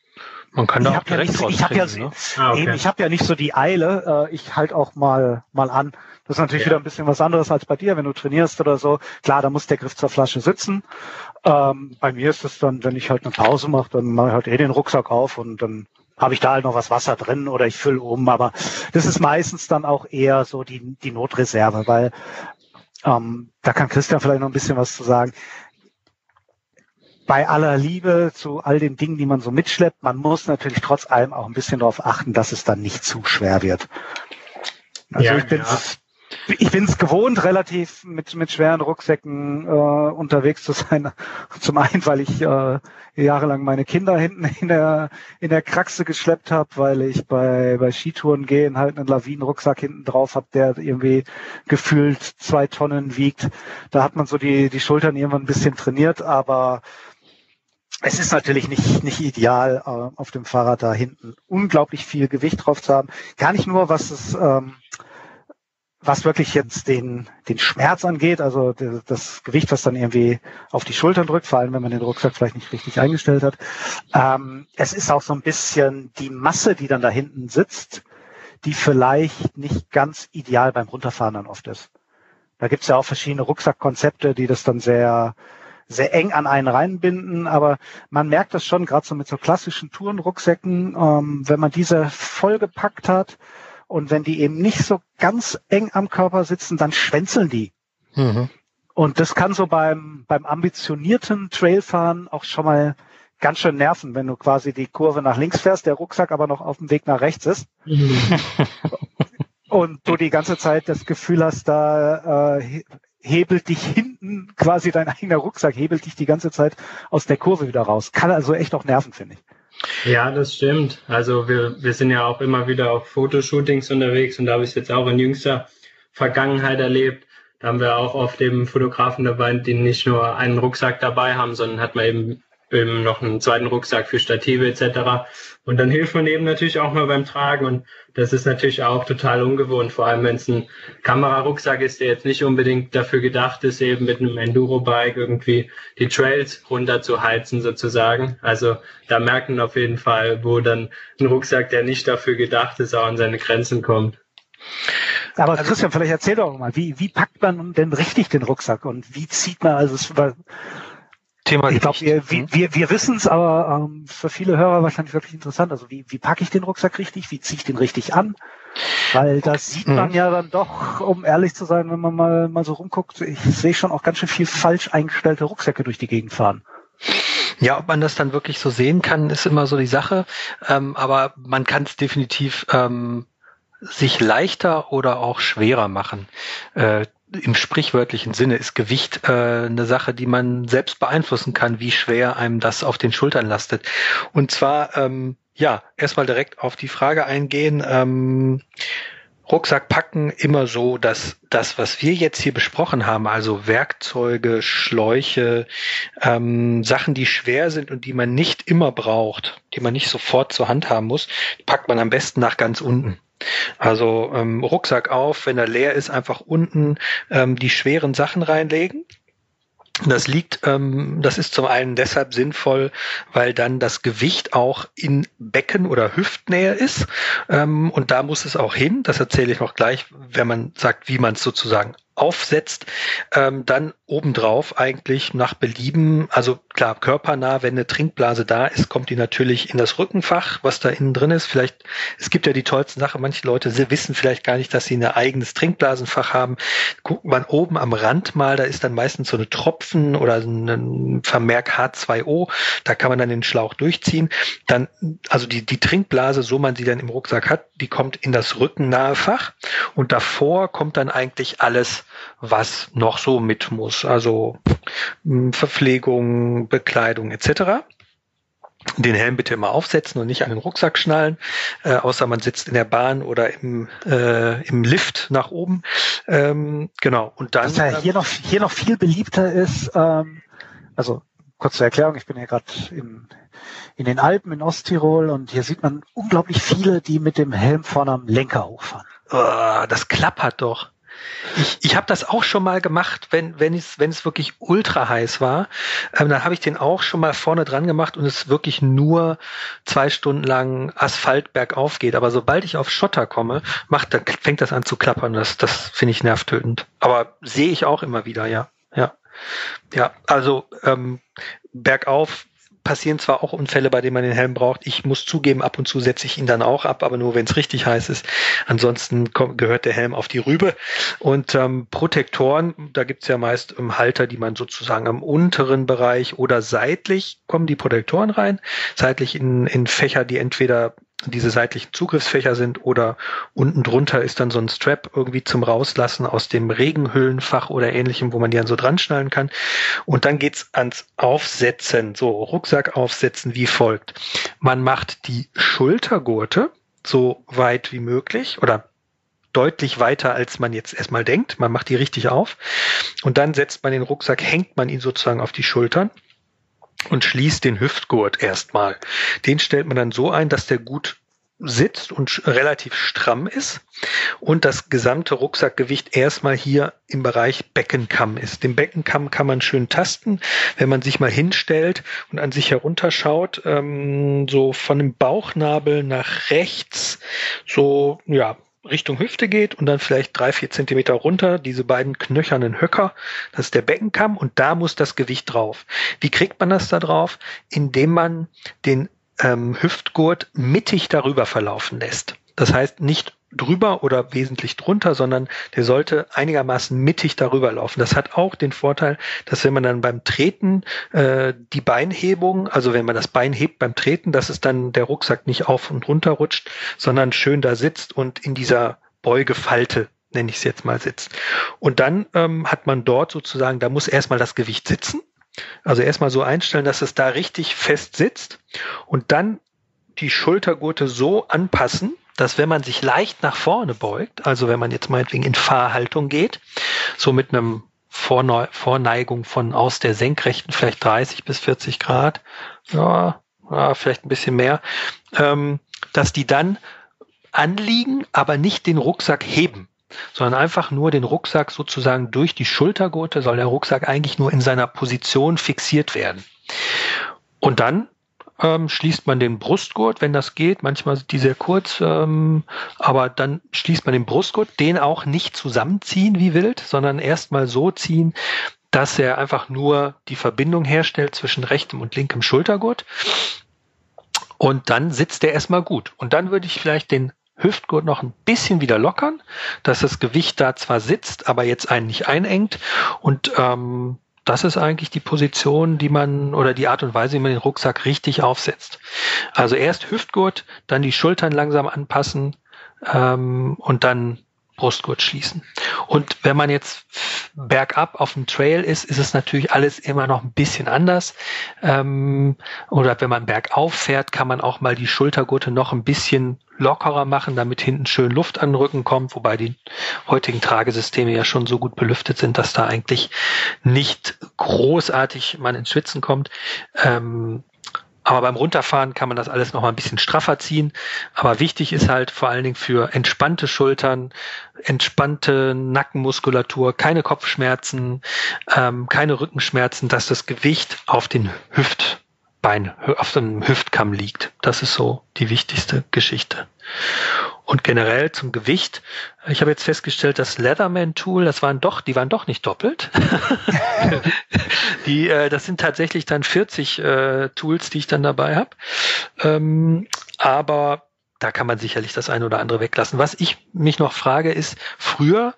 man kann da auch direkt ja nicht, ich habe ja, ne? ah, okay. ich hab ja nicht so die Eile. Äh, ich halt auch mal mal an. Das ist natürlich ja. wieder ein bisschen was anderes als bei dir, wenn du trainierst oder so. Klar, da muss der Griff zur Flasche sitzen. Ähm, bei mir ist es dann, wenn ich halt eine Pause mache, dann mache ich halt eh den Rucksack auf und dann habe ich da halt noch was Wasser drin oder ich fülle um. Aber das ist meistens dann auch eher so die, die Notreserve, weil ähm, da kann Christian vielleicht noch ein bisschen was zu sagen bei aller Liebe zu all den Dingen, die man so mitschleppt, man muss natürlich trotz allem auch ein bisschen darauf achten, dass es dann nicht zu schwer wird. Also ja, ich bin ja. Ich bin es gewohnt, relativ mit mit schweren Rucksäcken äh, unterwegs zu sein. [LAUGHS] Zum einen, weil ich äh, jahrelang meine Kinder hinten in der in der Kraxe geschleppt habe, weil ich bei bei Skitouren gehen halt einen Lawinenrucksack hinten drauf habe, der irgendwie gefühlt zwei Tonnen wiegt. Da hat man so die die Schultern irgendwann ein bisschen trainiert, aber es ist natürlich nicht, nicht ideal, äh, auf dem Fahrrad da hinten unglaublich viel Gewicht drauf zu haben. Gar nicht nur, was es, ähm, was wirklich jetzt den, den Schmerz angeht, also das Gewicht, was dann irgendwie auf die Schultern drückt, vor allem wenn man den Rucksack vielleicht nicht richtig eingestellt hat. Ähm, es ist auch so ein bisschen die Masse, die dann da hinten sitzt, die vielleicht nicht ganz ideal beim Runterfahren dann oft ist. Da gibt's ja auch verschiedene Rucksackkonzepte, die das dann sehr sehr eng an einen reinbinden, aber man merkt das schon, gerade so mit so klassischen Tourenrucksäcken, ähm, wenn man diese vollgepackt hat und wenn die eben nicht so ganz eng am Körper sitzen, dann schwänzeln die. Mhm. Und das kann so beim, beim ambitionierten Trailfahren auch schon mal ganz schön nerven, wenn du quasi die Kurve nach links fährst, der Rucksack aber noch auf dem Weg nach rechts ist. Mhm. [LAUGHS] und du die ganze Zeit das Gefühl hast, da äh, hebelt dich hinten, quasi dein eigener Rucksack hebelt dich die ganze Zeit aus der Kurve wieder raus. Kann also echt auch nerven, finde ich. Ja, das stimmt. Also wir, wir sind ja auch immer wieder auf Fotoshootings unterwegs und da habe ich es jetzt auch in jüngster Vergangenheit erlebt. Da haben wir auch oft eben Fotografen dabei, die nicht nur einen Rucksack dabei haben, sondern hat man eben eben noch einen zweiten Rucksack für Stative etc. Und dann hilft man eben natürlich auch mal beim Tragen und das ist natürlich auch total ungewohnt, vor allem wenn es ein Kamerarucksack ist, der jetzt nicht unbedingt dafür gedacht ist, eben mit einem Enduro-Bike irgendwie die Trails runter zu heizen sozusagen. Also da merkt man auf jeden Fall, wo dann ein Rucksack, der nicht dafür gedacht ist, auch an seine Grenzen kommt. Aber also Christian, vielleicht erzähl doch mal, wie, wie packt man denn richtig den Rucksack und wie zieht man, also es war, Thema Ich glaube, wir, wir, wir, wissen es, aber ähm, für viele Hörer wahrscheinlich wirklich interessant. Also wie, wie packe ich den Rucksack richtig? Wie ziehe ich den richtig an? Weil das sieht man mhm. ja dann doch, um ehrlich zu sein, wenn man mal, mal so rumguckt, ich sehe schon auch ganz schön viel falsch eingestellte Rucksäcke durch die Gegend fahren. Ja, ob man das dann wirklich so sehen kann, ist immer so die Sache. Ähm, aber man kann es definitiv ähm, sich leichter oder auch schwerer machen. Äh, im sprichwörtlichen Sinne ist Gewicht äh, eine Sache, die man selbst beeinflussen kann, wie schwer einem das auf den Schultern lastet. Und zwar, ähm, ja, erstmal direkt auf die Frage eingehen. Ähm, Rucksack packen immer so, dass das, was wir jetzt hier besprochen haben, also Werkzeuge, Schläuche, ähm, Sachen, die schwer sind und die man nicht immer braucht, die man nicht sofort zur Hand haben muss, packt man am besten nach ganz unten. Also ähm, Rucksack auf, wenn er leer ist, einfach unten ähm, die schweren Sachen reinlegen. Das liegt, ähm, das ist zum einen deshalb sinnvoll, weil dann das Gewicht auch in Becken- oder Hüftnähe ist. Ähm, und da muss es auch hin. Das erzähle ich noch gleich, wenn man sagt, wie man es sozusagen aufsetzt, ähm, dann obendrauf eigentlich nach Belieben, also klar, körpernah, wenn eine Trinkblase da ist, kommt die natürlich in das Rückenfach, was da innen drin ist. Vielleicht, es gibt ja die tollsten Sachen, manche Leute sie wissen vielleicht gar nicht, dass sie ein eigenes Trinkblasenfach haben. Guckt man oben am Rand mal, da ist dann meistens so eine Tropfen oder ein Vermerk H2O, da kann man dann den Schlauch durchziehen. Dann, also die, die Trinkblase, so man sie dann im Rucksack hat, die kommt in das rückennahe Fach und davor kommt dann eigentlich alles was noch so mit muss. Also hm, Verpflegung, Bekleidung etc. Den Helm bitte immer aufsetzen und nicht an den Rucksack schnallen, äh, außer man sitzt in der Bahn oder im, äh, im Lift nach oben. Ähm, genau. Und dann. Was ja hier noch, hier noch viel beliebter ist, ähm, also kurze Erklärung, ich bin hier gerade in, in den Alpen in Osttirol und hier sieht man unglaublich viele, die mit dem Helm vorne am Lenker hochfahren. Oh, das klappert doch. Ich, ich habe das auch schon mal gemacht, wenn, wenn, es, wenn es wirklich ultra heiß war. Ähm, dann habe ich den auch schon mal vorne dran gemacht und es wirklich nur zwei Stunden lang Asphalt bergauf geht. Aber sobald ich auf Schotter komme, macht, dann fängt das an zu klappern. Das, das finde ich nervtötend. Aber sehe ich auch immer wieder, ja. Ja. Ja, also ähm, bergauf passieren zwar auch Unfälle, bei denen man den Helm braucht. Ich muss zugeben, ab und zu setze ich ihn dann auch ab, aber nur wenn es richtig heiß ist. Ansonsten kommt, gehört der Helm auf die Rübe. Und ähm, Protektoren, da gibt's ja meist ähm, Halter, die man sozusagen am unteren Bereich oder seitlich kommen die Protektoren rein. Seitlich in, in Fächer, die entweder diese seitlichen Zugriffsfächer sind oder unten drunter ist dann so ein Strap irgendwie zum Rauslassen aus dem Regenhüllenfach oder ähnlichem, wo man die dann so dran schnallen kann. Und dann geht's ans Aufsetzen, so Rucksack aufsetzen wie folgt. Man macht die Schultergurte so weit wie möglich oder deutlich weiter, als man jetzt erstmal denkt. Man macht die richtig auf und dann setzt man den Rucksack, hängt man ihn sozusagen auf die Schultern und schließt den Hüftgurt erstmal. Den stellt man dann so ein, dass der gut sitzt und relativ stramm ist und das gesamte Rucksackgewicht erstmal hier im Bereich Beckenkamm ist. Den Beckenkamm kann man schön tasten, wenn man sich mal hinstellt und an sich herunterschaut, ähm, so von dem Bauchnabel nach rechts, so ja Richtung Hüfte geht und dann vielleicht drei, vier Zentimeter runter, diese beiden knöchernen Höcker, das ist der Beckenkamm und da muss das Gewicht drauf. Wie kriegt man das da drauf? Indem man den ähm, Hüftgurt mittig darüber verlaufen lässt. Das heißt nicht drüber oder wesentlich drunter, sondern der sollte einigermaßen mittig darüber laufen. Das hat auch den Vorteil, dass wenn man dann beim Treten äh, die Beinhebung, also wenn man das Bein hebt beim Treten, dass es dann der Rucksack nicht auf und runter rutscht, sondern schön da sitzt und in dieser Beugefalte nenne ich es jetzt mal sitzt. Und dann ähm, hat man dort sozusagen, da muss erstmal das Gewicht sitzen. Also erstmal so einstellen, dass es da richtig fest sitzt und dann die Schultergurte so anpassen, dass wenn man sich leicht nach vorne beugt, also wenn man jetzt meinetwegen in Fahrhaltung geht, so mit einem Vorneu Vorneigung von aus der Senkrechten vielleicht 30 bis 40 Grad, ja, ja vielleicht ein bisschen mehr, ähm, dass die dann anliegen, aber nicht den Rucksack heben, sondern einfach nur den Rucksack sozusagen durch die Schultergurte soll der Rucksack eigentlich nur in seiner Position fixiert werden. Und dann ähm, schließt man den Brustgurt, wenn das geht. Manchmal sind die sehr kurz, ähm, aber dann schließt man den Brustgurt, den auch nicht zusammenziehen wie wild, sondern erstmal so ziehen, dass er einfach nur die Verbindung herstellt zwischen rechtem und linkem Schultergurt. Und dann sitzt der erstmal gut. Und dann würde ich vielleicht den Hüftgurt noch ein bisschen wieder lockern, dass das Gewicht da zwar sitzt, aber jetzt einen nicht einengt. Und ähm, das ist eigentlich die Position, die man oder die Art und Weise, wie man den Rucksack richtig aufsetzt. Also erst Hüftgurt, dann die Schultern langsam anpassen ähm, und dann Brustgurt schließen. Und wenn man jetzt bergab auf dem Trail ist, ist es natürlich alles immer noch ein bisschen anders. Ähm, oder wenn man bergauf fährt, kann man auch mal die Schultergurte noch ein bisschen lockerer machen, damit hinten schön Luft an den Rücken kommt, wobei die heutigen Tragesysteme ja schon so gut belüftet sind, dass da eigentlich nicht großartig man ins Schwitzen kommt. Ähm, Aber beim Runterfahren kann man das alles noch mal ein bisschen straffer ziehen. Aber wichtig ist halt vor allen Dingen für entspannte Schultern, entspannte Nackenmuskulatur, keine Kopfschmerzen, ähm, keine Rückenschmerzen, dass das Gewicht auf den Hüftbein, auf dem Hüftkamm liegt. Das ist so die wichtigste Geschichte. Und generell zum Gewicht. Ich habe jetzt festgestellt, das Leatherman Tool, das waren doch, die waren doch nicht doppelt. [LAUGHS] die, äh, das sind tatsächlich dann 40 äh, Tools, die ich dann dabei habe. Ähm, aber da kann man sicherlich das eine oder andere weglassen. Was ich mich noch frage, ist früher,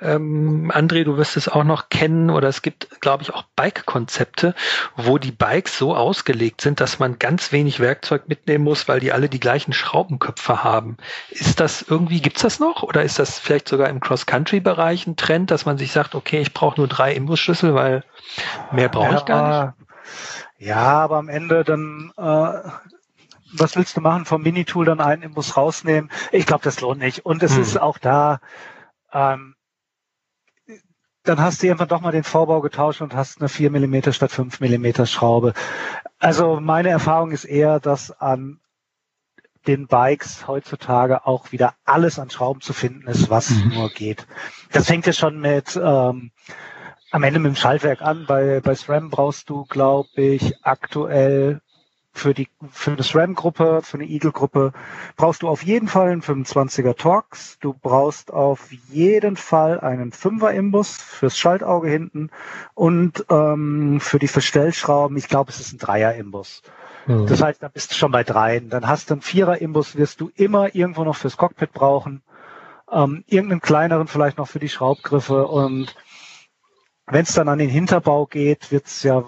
ähm, André, du wirst es auch noch kennen, oder es gibt, glaube ich, auch Bike-Konzepte, wo die Bikes so ausgelegt sind, dass man ganz wenig Werkzeug mitnehmen muss, weil die alle die gleichen Schraubenköpfe haben. Ist das irgendwie, gibt's das noch? Oder ist das vielleicht sogar im Cross-Country-Bereich ein Trend, dass man sich sagt, okay, ich brauche nur drei Imbusschlüssel, weil mehr brauche ich gar nicht? Ja, aber am Ende dann äh, was willst du machen vom Minitool dann einen Imbus rausnehmen? Ich glaube, das lohnt nicht. Und es hm. ist auch da, ähm, dann hast du irgendwann doch mal den Vorbau getauscht und hast eine 4 Millimeter statt 5 Millimeter Schraube. Also meine Erfahrung ist eher, dass an den Bikes heutzutage auch wieder alles an Schrauben zu finden ist, was mhm. nur geht. Das fängt ja schon mit ähm, am Ende mit dem Schaltwerk an. Bei, bei SRAM brauchst du, glaube ich, aktuell für die für eine SRAM-Gruppe, für eine Eagle-Gruppe brauchst du auf jeden Fall einen 25er Torx. Du brauchst auf jeden Fall einen 5er Imbus fürs Schaltauge hinten und ähm, für die Verstellschrauben, ich glaube, es ist ein 3er Imbus. Mhm. Das heißt, da bist du schon bei dreien. Dann hast du einen 4er Imbus, wirst du immer irgendwo noch fürs Cockpit brauchen. Ähm, irgendeinen kleineren vielleicht noch für die Schraubgriffe und wenn es dann an den Hinterbau geht, wird's ja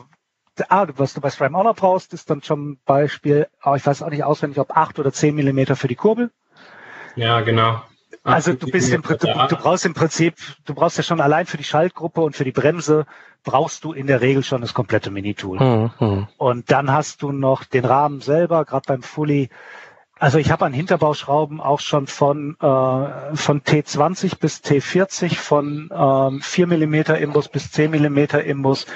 ah, was du bei SRAM auch noch brauchst, ist dann schon ein Beispiel, aber ich weiß auch nicht auswendig, ob acht oder zehn Millimeter für die Kurbel. Ja, genau. Also du bist im Prinzip, du brauchst im Prinzip, du brauchst ja schon allein für die Schaltgruppe und für die Bremse brauchst du in der Regel schon das komplette Minitool. Mhm. Hm. Und dann hast du noch den Rahmen selber, gerade beim Fully. Also ich habe an Hinterbauschrauben auch schon von, äh, von T20 bis T40, von ähm, 4 Millimeter Imbus bis 10 Millimeter Imbus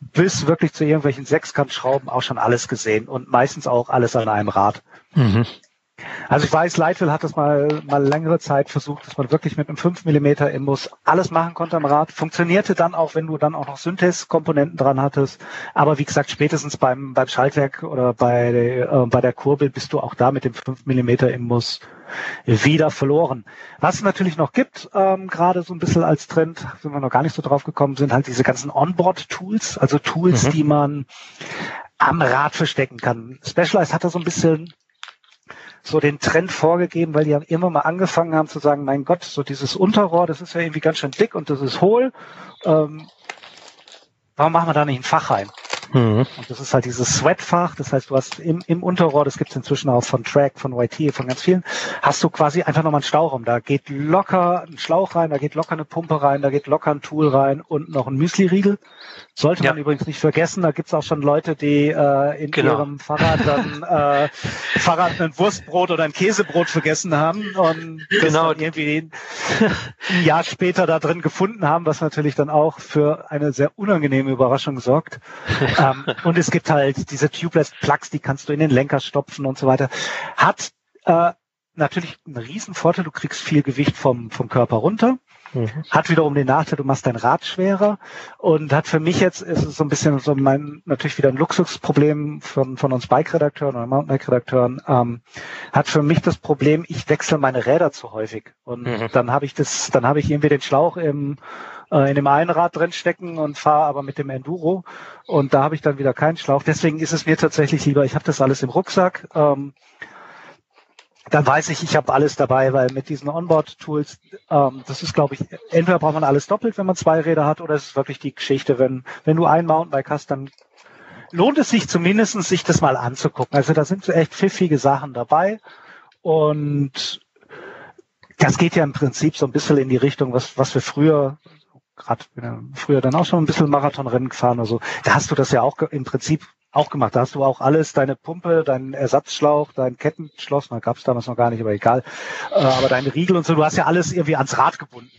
bis wirklich zu irgendwelchen Sechskantschrauben auch schon alles gesehen und meistens auch alles an einem Rad. Mhm. Also ich weiß, Leitwil hat das mal, mal längere Zeit versucht, dass man wirklich mit einem 5 mm Imbus alles machen konnte am Rad. Funktionierte dann auch, wenn du dann auch noch Synthes-Komponenten dran hattest. Aber wie gesagt, spätestens beim, beim Schaltwerk oder bei, äh, bei der Kurbel bist du auch da mit dem 5 mm Imbus wieder verloren. Was es natürlich noch gibt, ähm, gerade so ein bisschen als Trend, sind wir noch gar nicht so drauf gekommen, sind halt diese ganzen Onboard-Tools, also Tools, mhm. die man am Rad verstecken kann. Specialized hat da so ein bisschen so den Trend vorgegeben, weil die haben immer mal angefangen haben zu sagen, mein Gott, so dieses Unterrohr, das ist ja irgendwie ganz schön dick und das ist hohl. Ähm, warum machen wir da nicht ein Fach rein? Mhm. Und das ist halt dieses Sweat-Fach, das heißt, du hast im, im Unterrohr, das gibt's inzwischen auch von Track, von YT, von ganz vielen, hast du quasi einfach nochmal einen Stauraum. Da geht locker ein Schlauch rein, da geht locker eine Pumpe rein, da geht locker ein Tool rein und noch ein Müsli-Riegel. Sollte ja. man übrigens nicht vergessen, da gibt's auch schon Leute, die äh, in genau. ihrem Fahrrad dann [LAUGHS] äh, Fahrrad ein Wurstbrot oder ein Käsebrot vergessen haben und genau. irgendwie ein Jahr später da drin gefunden haben, was natürlich dann auch für eine sehr unangenehme Überraschung sorgt. [LAUGHS] ähm, und es gibt halt diese Tubeless Plugs, die kannst du in den Lenker stopfen und so weiter. Hat äh, natürlich einen riesen Vorteil, du kriegst viel Gewicht vom, vom Körper runter. Mhm. Hat wiederum den Nachteil, du machst dein Rad schwerer und hat für mich jetzt ist es so ein bisschen so mein natürlich wieder ein Luxusproblem von, von uns Bike-Redakteuren oder Mountainbike-Redakteuren. Ähm, hat für mich das Problem, ich wechsle meine Räder zu häufig und mhm. dann habe ich das, dann habe ich irgendwie den Schlauch im äh, in dem einen Rad drin stecken und fahre aber mit dem Enduro und da habe ich dann wieder keinen Schlauch. Deswegen ist es mir tatsächlich lieber, ich habe das alles im Rucksack. Ähm, dann weiß ich, ich habe alles dabei, weil mit diesen Onboard-Tools, ähm, das ist, glaube ich, entweder braucht man alles doppelt, wenn man zwei Räder hat, oder es ist wirklich die Geschichte, wenn, wenn du ein Mountainbike hast, dann lohnt es sich zumindest, sich das mal anzugucken. Also da sind so echt pfiffige Sachen dabei und das geht ja im Prinzip so ein bisschen in die Richtung, was, was wir früher gerade früher dann auch schon ein bisschen Marathonrennen gefahren oder so. Da hast du das ja auch im Prinzip auch gemacht. Da hast du auch alles, deine Pumpe, deinen Ersatzschlauch, dein Kettenschloss, man gab es damals noch gar nicht, aber egal. Äh, aber deine Riegel und so, du hast ja alles irgendwie ans Rad gebunden.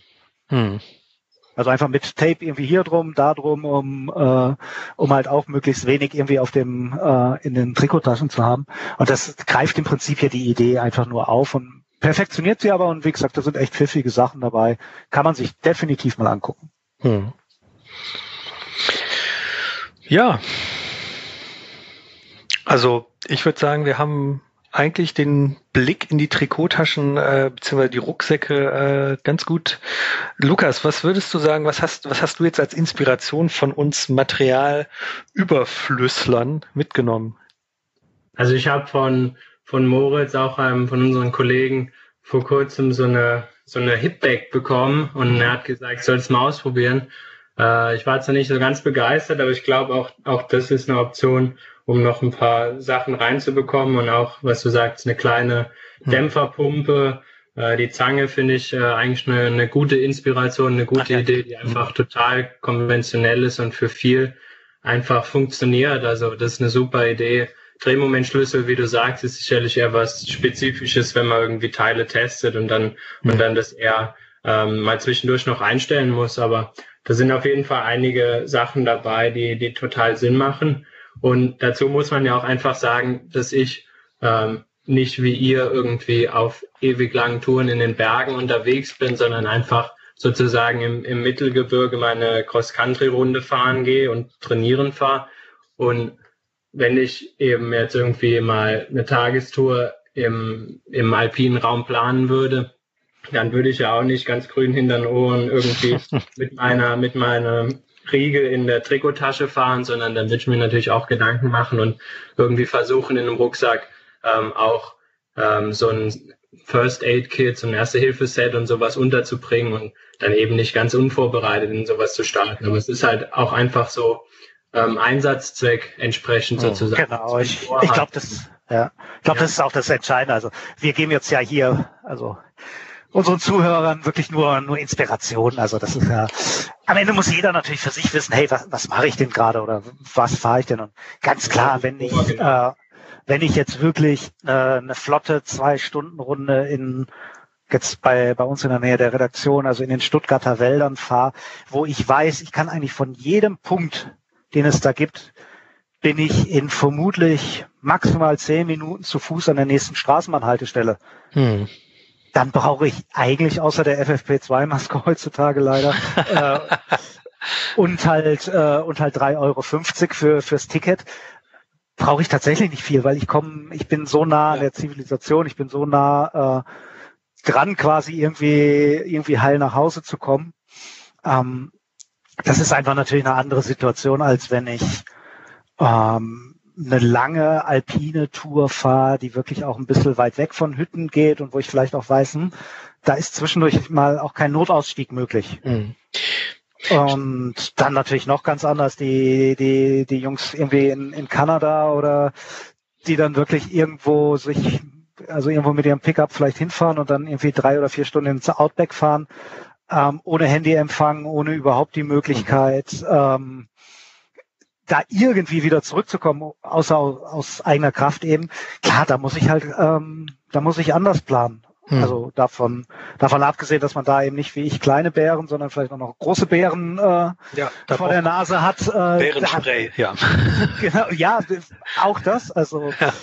Hm. Also einfach mit Tape irgendwie hier drum, da drum, um, äh, um halt auch möglichst wenig irgendwie auf dem äh, in den Trikottaschen zu haben. Und das greift im Prinzip ja die Idee einfach nur auf und perfektioniert sie aber. Und wie gesagt, da sind echt pfiffige Sachen dabei. Kann man sich definitiv mal angucken. Hm. Ja. Also ich würde sagen, wir haben eigentlich den Blick in die Trikottaschen äh, bzw. die Rucksäcke äh, ganz gut. Lukas, was würdest du sagen, was hast, was hast du jetzt als Inspiration von uns Material Überflüsslern mitgenommen? Also ich habe von, von Moritz, auch einem von unseren Kollegen, vor kurzem so eine, so eine Hipbag bekommen und er hat gesagt, soll es mal ausprobieren. Äh, ich war zwar nicht so ganz begeistert, aber ich glaube auch, auch das ist eine Option, um noch ein paar Sachen reinzubekommen und auch, was du sagst, eine kleine hm. Dämpferpumpe. Äh, die Zange finde ich äh, eigentlich eine, eine gute Inspiration, eine gute Ach, Idee, die einfach total konventionell ist und für viel einfach funktioniert. Also das ist eine super Idee. Drehmomentschlüssel, wie du sagst, ist sicherlich eher was Spezifisches, wenn man irgendwie Teile testet und dann mhm. und dann das eher ähm, mal zwischendurch noch einstellen muss. Aber da sind auf jeden Fall einige Sachen dabei, die, die total Sinn machen. Und dazu muss man ja auch einfach sagen, dass ich ähm, nicht wie ihr irgendwie auf ewig langen Touren in den Bergen unterwegs bin, sondern einfach sozusagen im, im Mittelgebirge meine Cross-Country-Runde fahren gehe und trainieren fahre. Und wenn ich eben jetzt irgendwie mal eine Tagestour im, im alpinen Raum planen würde, dann würde ich ja auch nicht ganz grün hinter den Ohren irgendwie [LAUGHS] mit meiner, mit meiner Riegel in der Trikottasche fahren, sondern dann würde ich mir natürlich auch Gedanken machen und irgendwie versuchen, in einem Rucksack ähm, auch ähm, so ein First Aid Kit, so ein Erste-Hilfe-Set und sowas unterzubringen und dann eben nicht ganz unvorbereitet in sowas zu starten. Aber es ist halt auch einfach so ähm, Einsatzzweck entsprechend oh, sozusagen. Genau, ich, ich glaube, das, ja, ich glaube, ja. das ist auch das Entscheidende. Also wir geben jetzt ja hier, also unseren Zuhörern wirklich nur, nur Inspiration. Also das ist ja, am Ende muss jeder natürlich für sich wissen, hey, was, was mache ich denn gerade oder was fahre ich denn? Und ganz klar, wenn ich, äh, wenn ich jetzt wirklich äh, eine flotte Zwei-Stunden-Runde in jetzt bei, bei uns in der Nähe der Redaktion, also in den Stuttgarter Wäldern fahre, wo ich weiß, ich kann eigentlich von jedem Punkt, den es da gibt, bin ich in vermutlich maximal zehn Minuten zu Fuß an der nächsten Straßenbahnhaltestelle. Hm dann brauche ich eigentlich außer der FFP2-Maske [LAUGHS] heutzutage leider äh, und halt äh, und halt 3,50 Euro für fürs Ticket brauche ich tatsächlich nicht viel, weil ich komme, ich bin so nah an der Zivilisation, ich bin so nah äh, dran, quasi irgendwie irgendwie heil nach Hause zu kommen. Ähm, das ist einfach natürlich eine andere Situation, als wenn ich ähm, eine lange alpine Tour fahre, die wirklich auch ein bisschen weit weg von Hütten geht und wo ich vielleicht auch weiß, hm, da ist zwischendurch mal auch kein Notausstieg möglich. Mhm. Und dann natürlich noch ganz anders die, die, die Jungs irgendwie in, in Kanada oder die dann wirklich irgendwo sich, also irgendwo mit ihrem Pickup vielleicht hinfahren und dann irgendwie drei oder vier Stunden ins Outback fahren, ähm, ohne Handyempfang, ohne überhaupt die Möglichkeit, ähm, da irgendwie wieder zurückzukommen, außer aus eigener Kraft eben, klar, da muss ich halt, ähm, da muss ich anders planen. Hm. Also davon, davon abgesehen, dass man da eben nicht wie ich kleine Bären, sondern vielleicht auch noch große Bären äh, ja, vor der Nase hat. Äh, Bärenspray, ja. [LAUGHS] genau, ja, auch das. Also [LAUGHS] ja.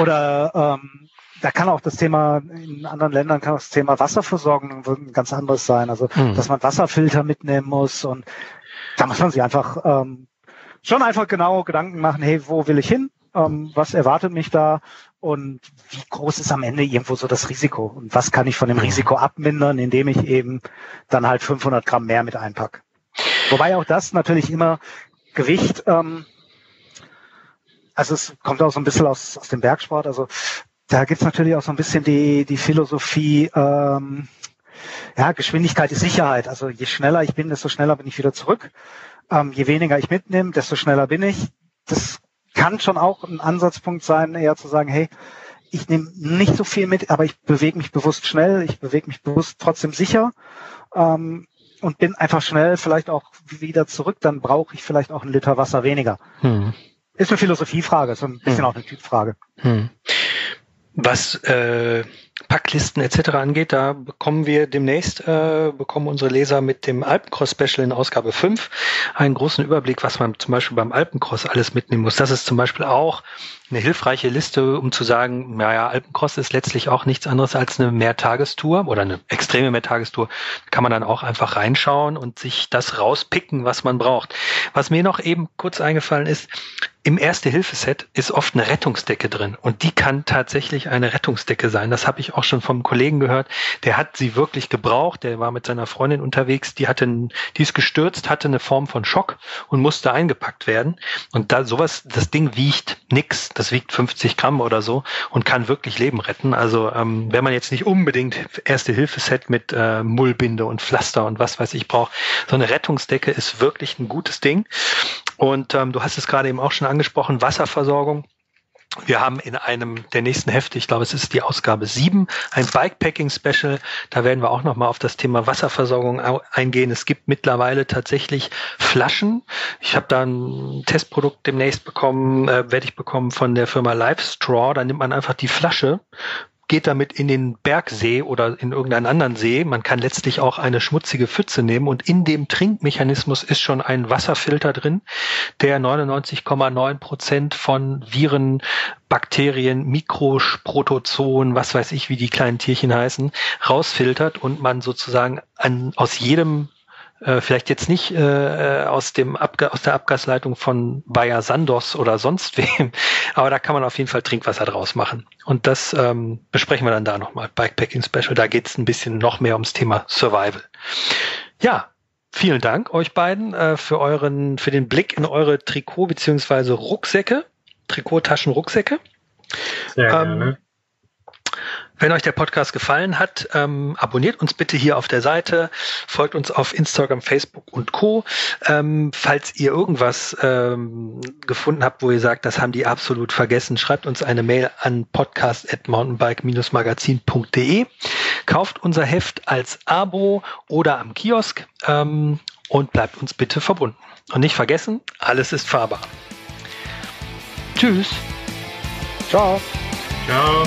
oder ähm, da kann auch das Thema, in anderen Ländern kann auch das Thema Wasserversorgung ein ganz anderes sein. Also, hm. dass man Wasserfilter mitnehmen muss und da muss man sich einfach ähm, schon einfach genau Gedanken machen, hey, wo will ich hin? Ähm, was erwartet mich da? Und wie groß ist am Ende irgendwo so das Risiko? Und was kann ich von dem Risiko abmindern, indem ich eben dann halt 500 Gramm mehr mit einpack? Wobei auch das natürlich immer Gewicht, ähm, also es kommt auch so ein bisschen aus, aus dem Bergsport, also da gibt's natürlich auch so ein bisschen die, die Philosophie, ähm, ja, Geschwindigkeit ist Sicherheit. Also je schneller ich bin, desto schneller bin ich wieder zurück. Ähm, je weniger ich mitnehme, desto schneller bin ich. Das kann schon auch ein Ansatzpunkt sein, eher zu sagen, hey, ich nehme nicht so viel mit, aber ich bewege mich bewusst schnell, ich bewege mich bewusst trotzdem sicher ähm, und bin einfach schnell vielleicht auch wieder zurück, dann brauche ich vielleicht auch einen Liter Wasser weniger. Hm. Ist eine Philosophiefrage, so ein bisschen hm. auch eine Typfrage. Hm. Was äh, Packlisten etc. angeht, da bekommen wir demnächst, äh, bekommen unsere Leser mit dem Alpencross Special in Ausgabe 5 einen großen Überblick, was man zum Beispiel beim Alpencross alles mitnehmen muss. Das ist zum Beispiel auch eine hilfreiche Liste, um zu sagen, naja, Alpencross ist letztlich auch nichts anderes als eine Mehrtagestour oder eine extreme Mehrtagestour. Da kann man dann auch einfach reinschauen und sich das rauspicken, was man braucht. Was mir noch eben kurz eingefallen ist, im Erste-Hilfe-Set ist oft eine Rettungsdecke drin und die kann tatsächlich eine Rettungsdecke sein. Das habe ich auch schon vom Kollegen gehört. Der hat sie wirklich gebraucht. Der war mit seiner Freundin unterwegs. Die hatte, die ist gestürzt, hatte eine Form von Schock und musste eingepackt werden. Und da sowas, das Ding wiegt nix. Das wiegt 50 Gramm oder so und kann wirklich Leben retten. Also ähm, wenn man jetzt nicht unbedingt Erste-Hilfe-Set mit äh, Mullbinde und Pflaster und was weiß ich braucht, so eine Rettungsdecke ist wirklich ein gutes Ding. Und ähm, du hast es gerade eben auch schon angesprochen, Wasserversorgung. Wir haben in einem der nächsten Hefte, ich glaube, es ist die Ausgabe 7, ein Bikepacking-Special. Da werden wir auch nochmal auf das Thema Wasserversorgung eingehen. Es gibt mittlerweile tatsächlich Flaschen. Ich habe da ein Testprodukt demnächst bekommen, äh, werde ich bekommen von der Firma Livestraw. Da nimmt man einfach die Flasche, geht damit in den Bergsee oder in irgendeinen anderen See. Man kann letztlich auch eine schmutzige Pfütze nehmen und in dem Trinkmechanismus ist schon ein Wasserfilter drin, der 99,9 Prozent von Viren, Bakterien, Mikroprotozoen, was weiß ich, wie die kleinen Tierchen heißen, rausfiltert und man sozusagen an, aus jedem äh, vielleicht jetzt nicht äh, aus, dem Abga aus der Abgasleitung von Bayer Sandos oder sonst [LAUGHS] wem, aber da kann man auf jeden Fall Trinkwasser draus machen. Und das ähm, besprechen wir dann da nochmal. Bikepacking Special, da geht es ein bisschen noch mehr ums Thema Survival. Ja, vielen Dank euch beiden äh, für euren, für den Blick in eure Trikot- beziehungsweise Rucksäcke, Trikottaschen, Rucksäcke. Sehr ähm, gerne. Wenn euch der Podcast gefallen hat, ähm, abonniert uns bitte hier auf der Seite, folgt uns auf Instagram, Facebook und Co. Ähm, falls ihr irgendwas ähm, gefunden habt, wo ihr sagt, das haben die absolut vergessen, schreibt uns eine Mail an podcast.mountainbike-magazin.de. Kauft unser Heft als Abo oder am Kiosk ähm, und bleibt uns bitte verbunden. Und nicht vergessen, alles ist fahrbar. Tschüss. Ciao. Ciao.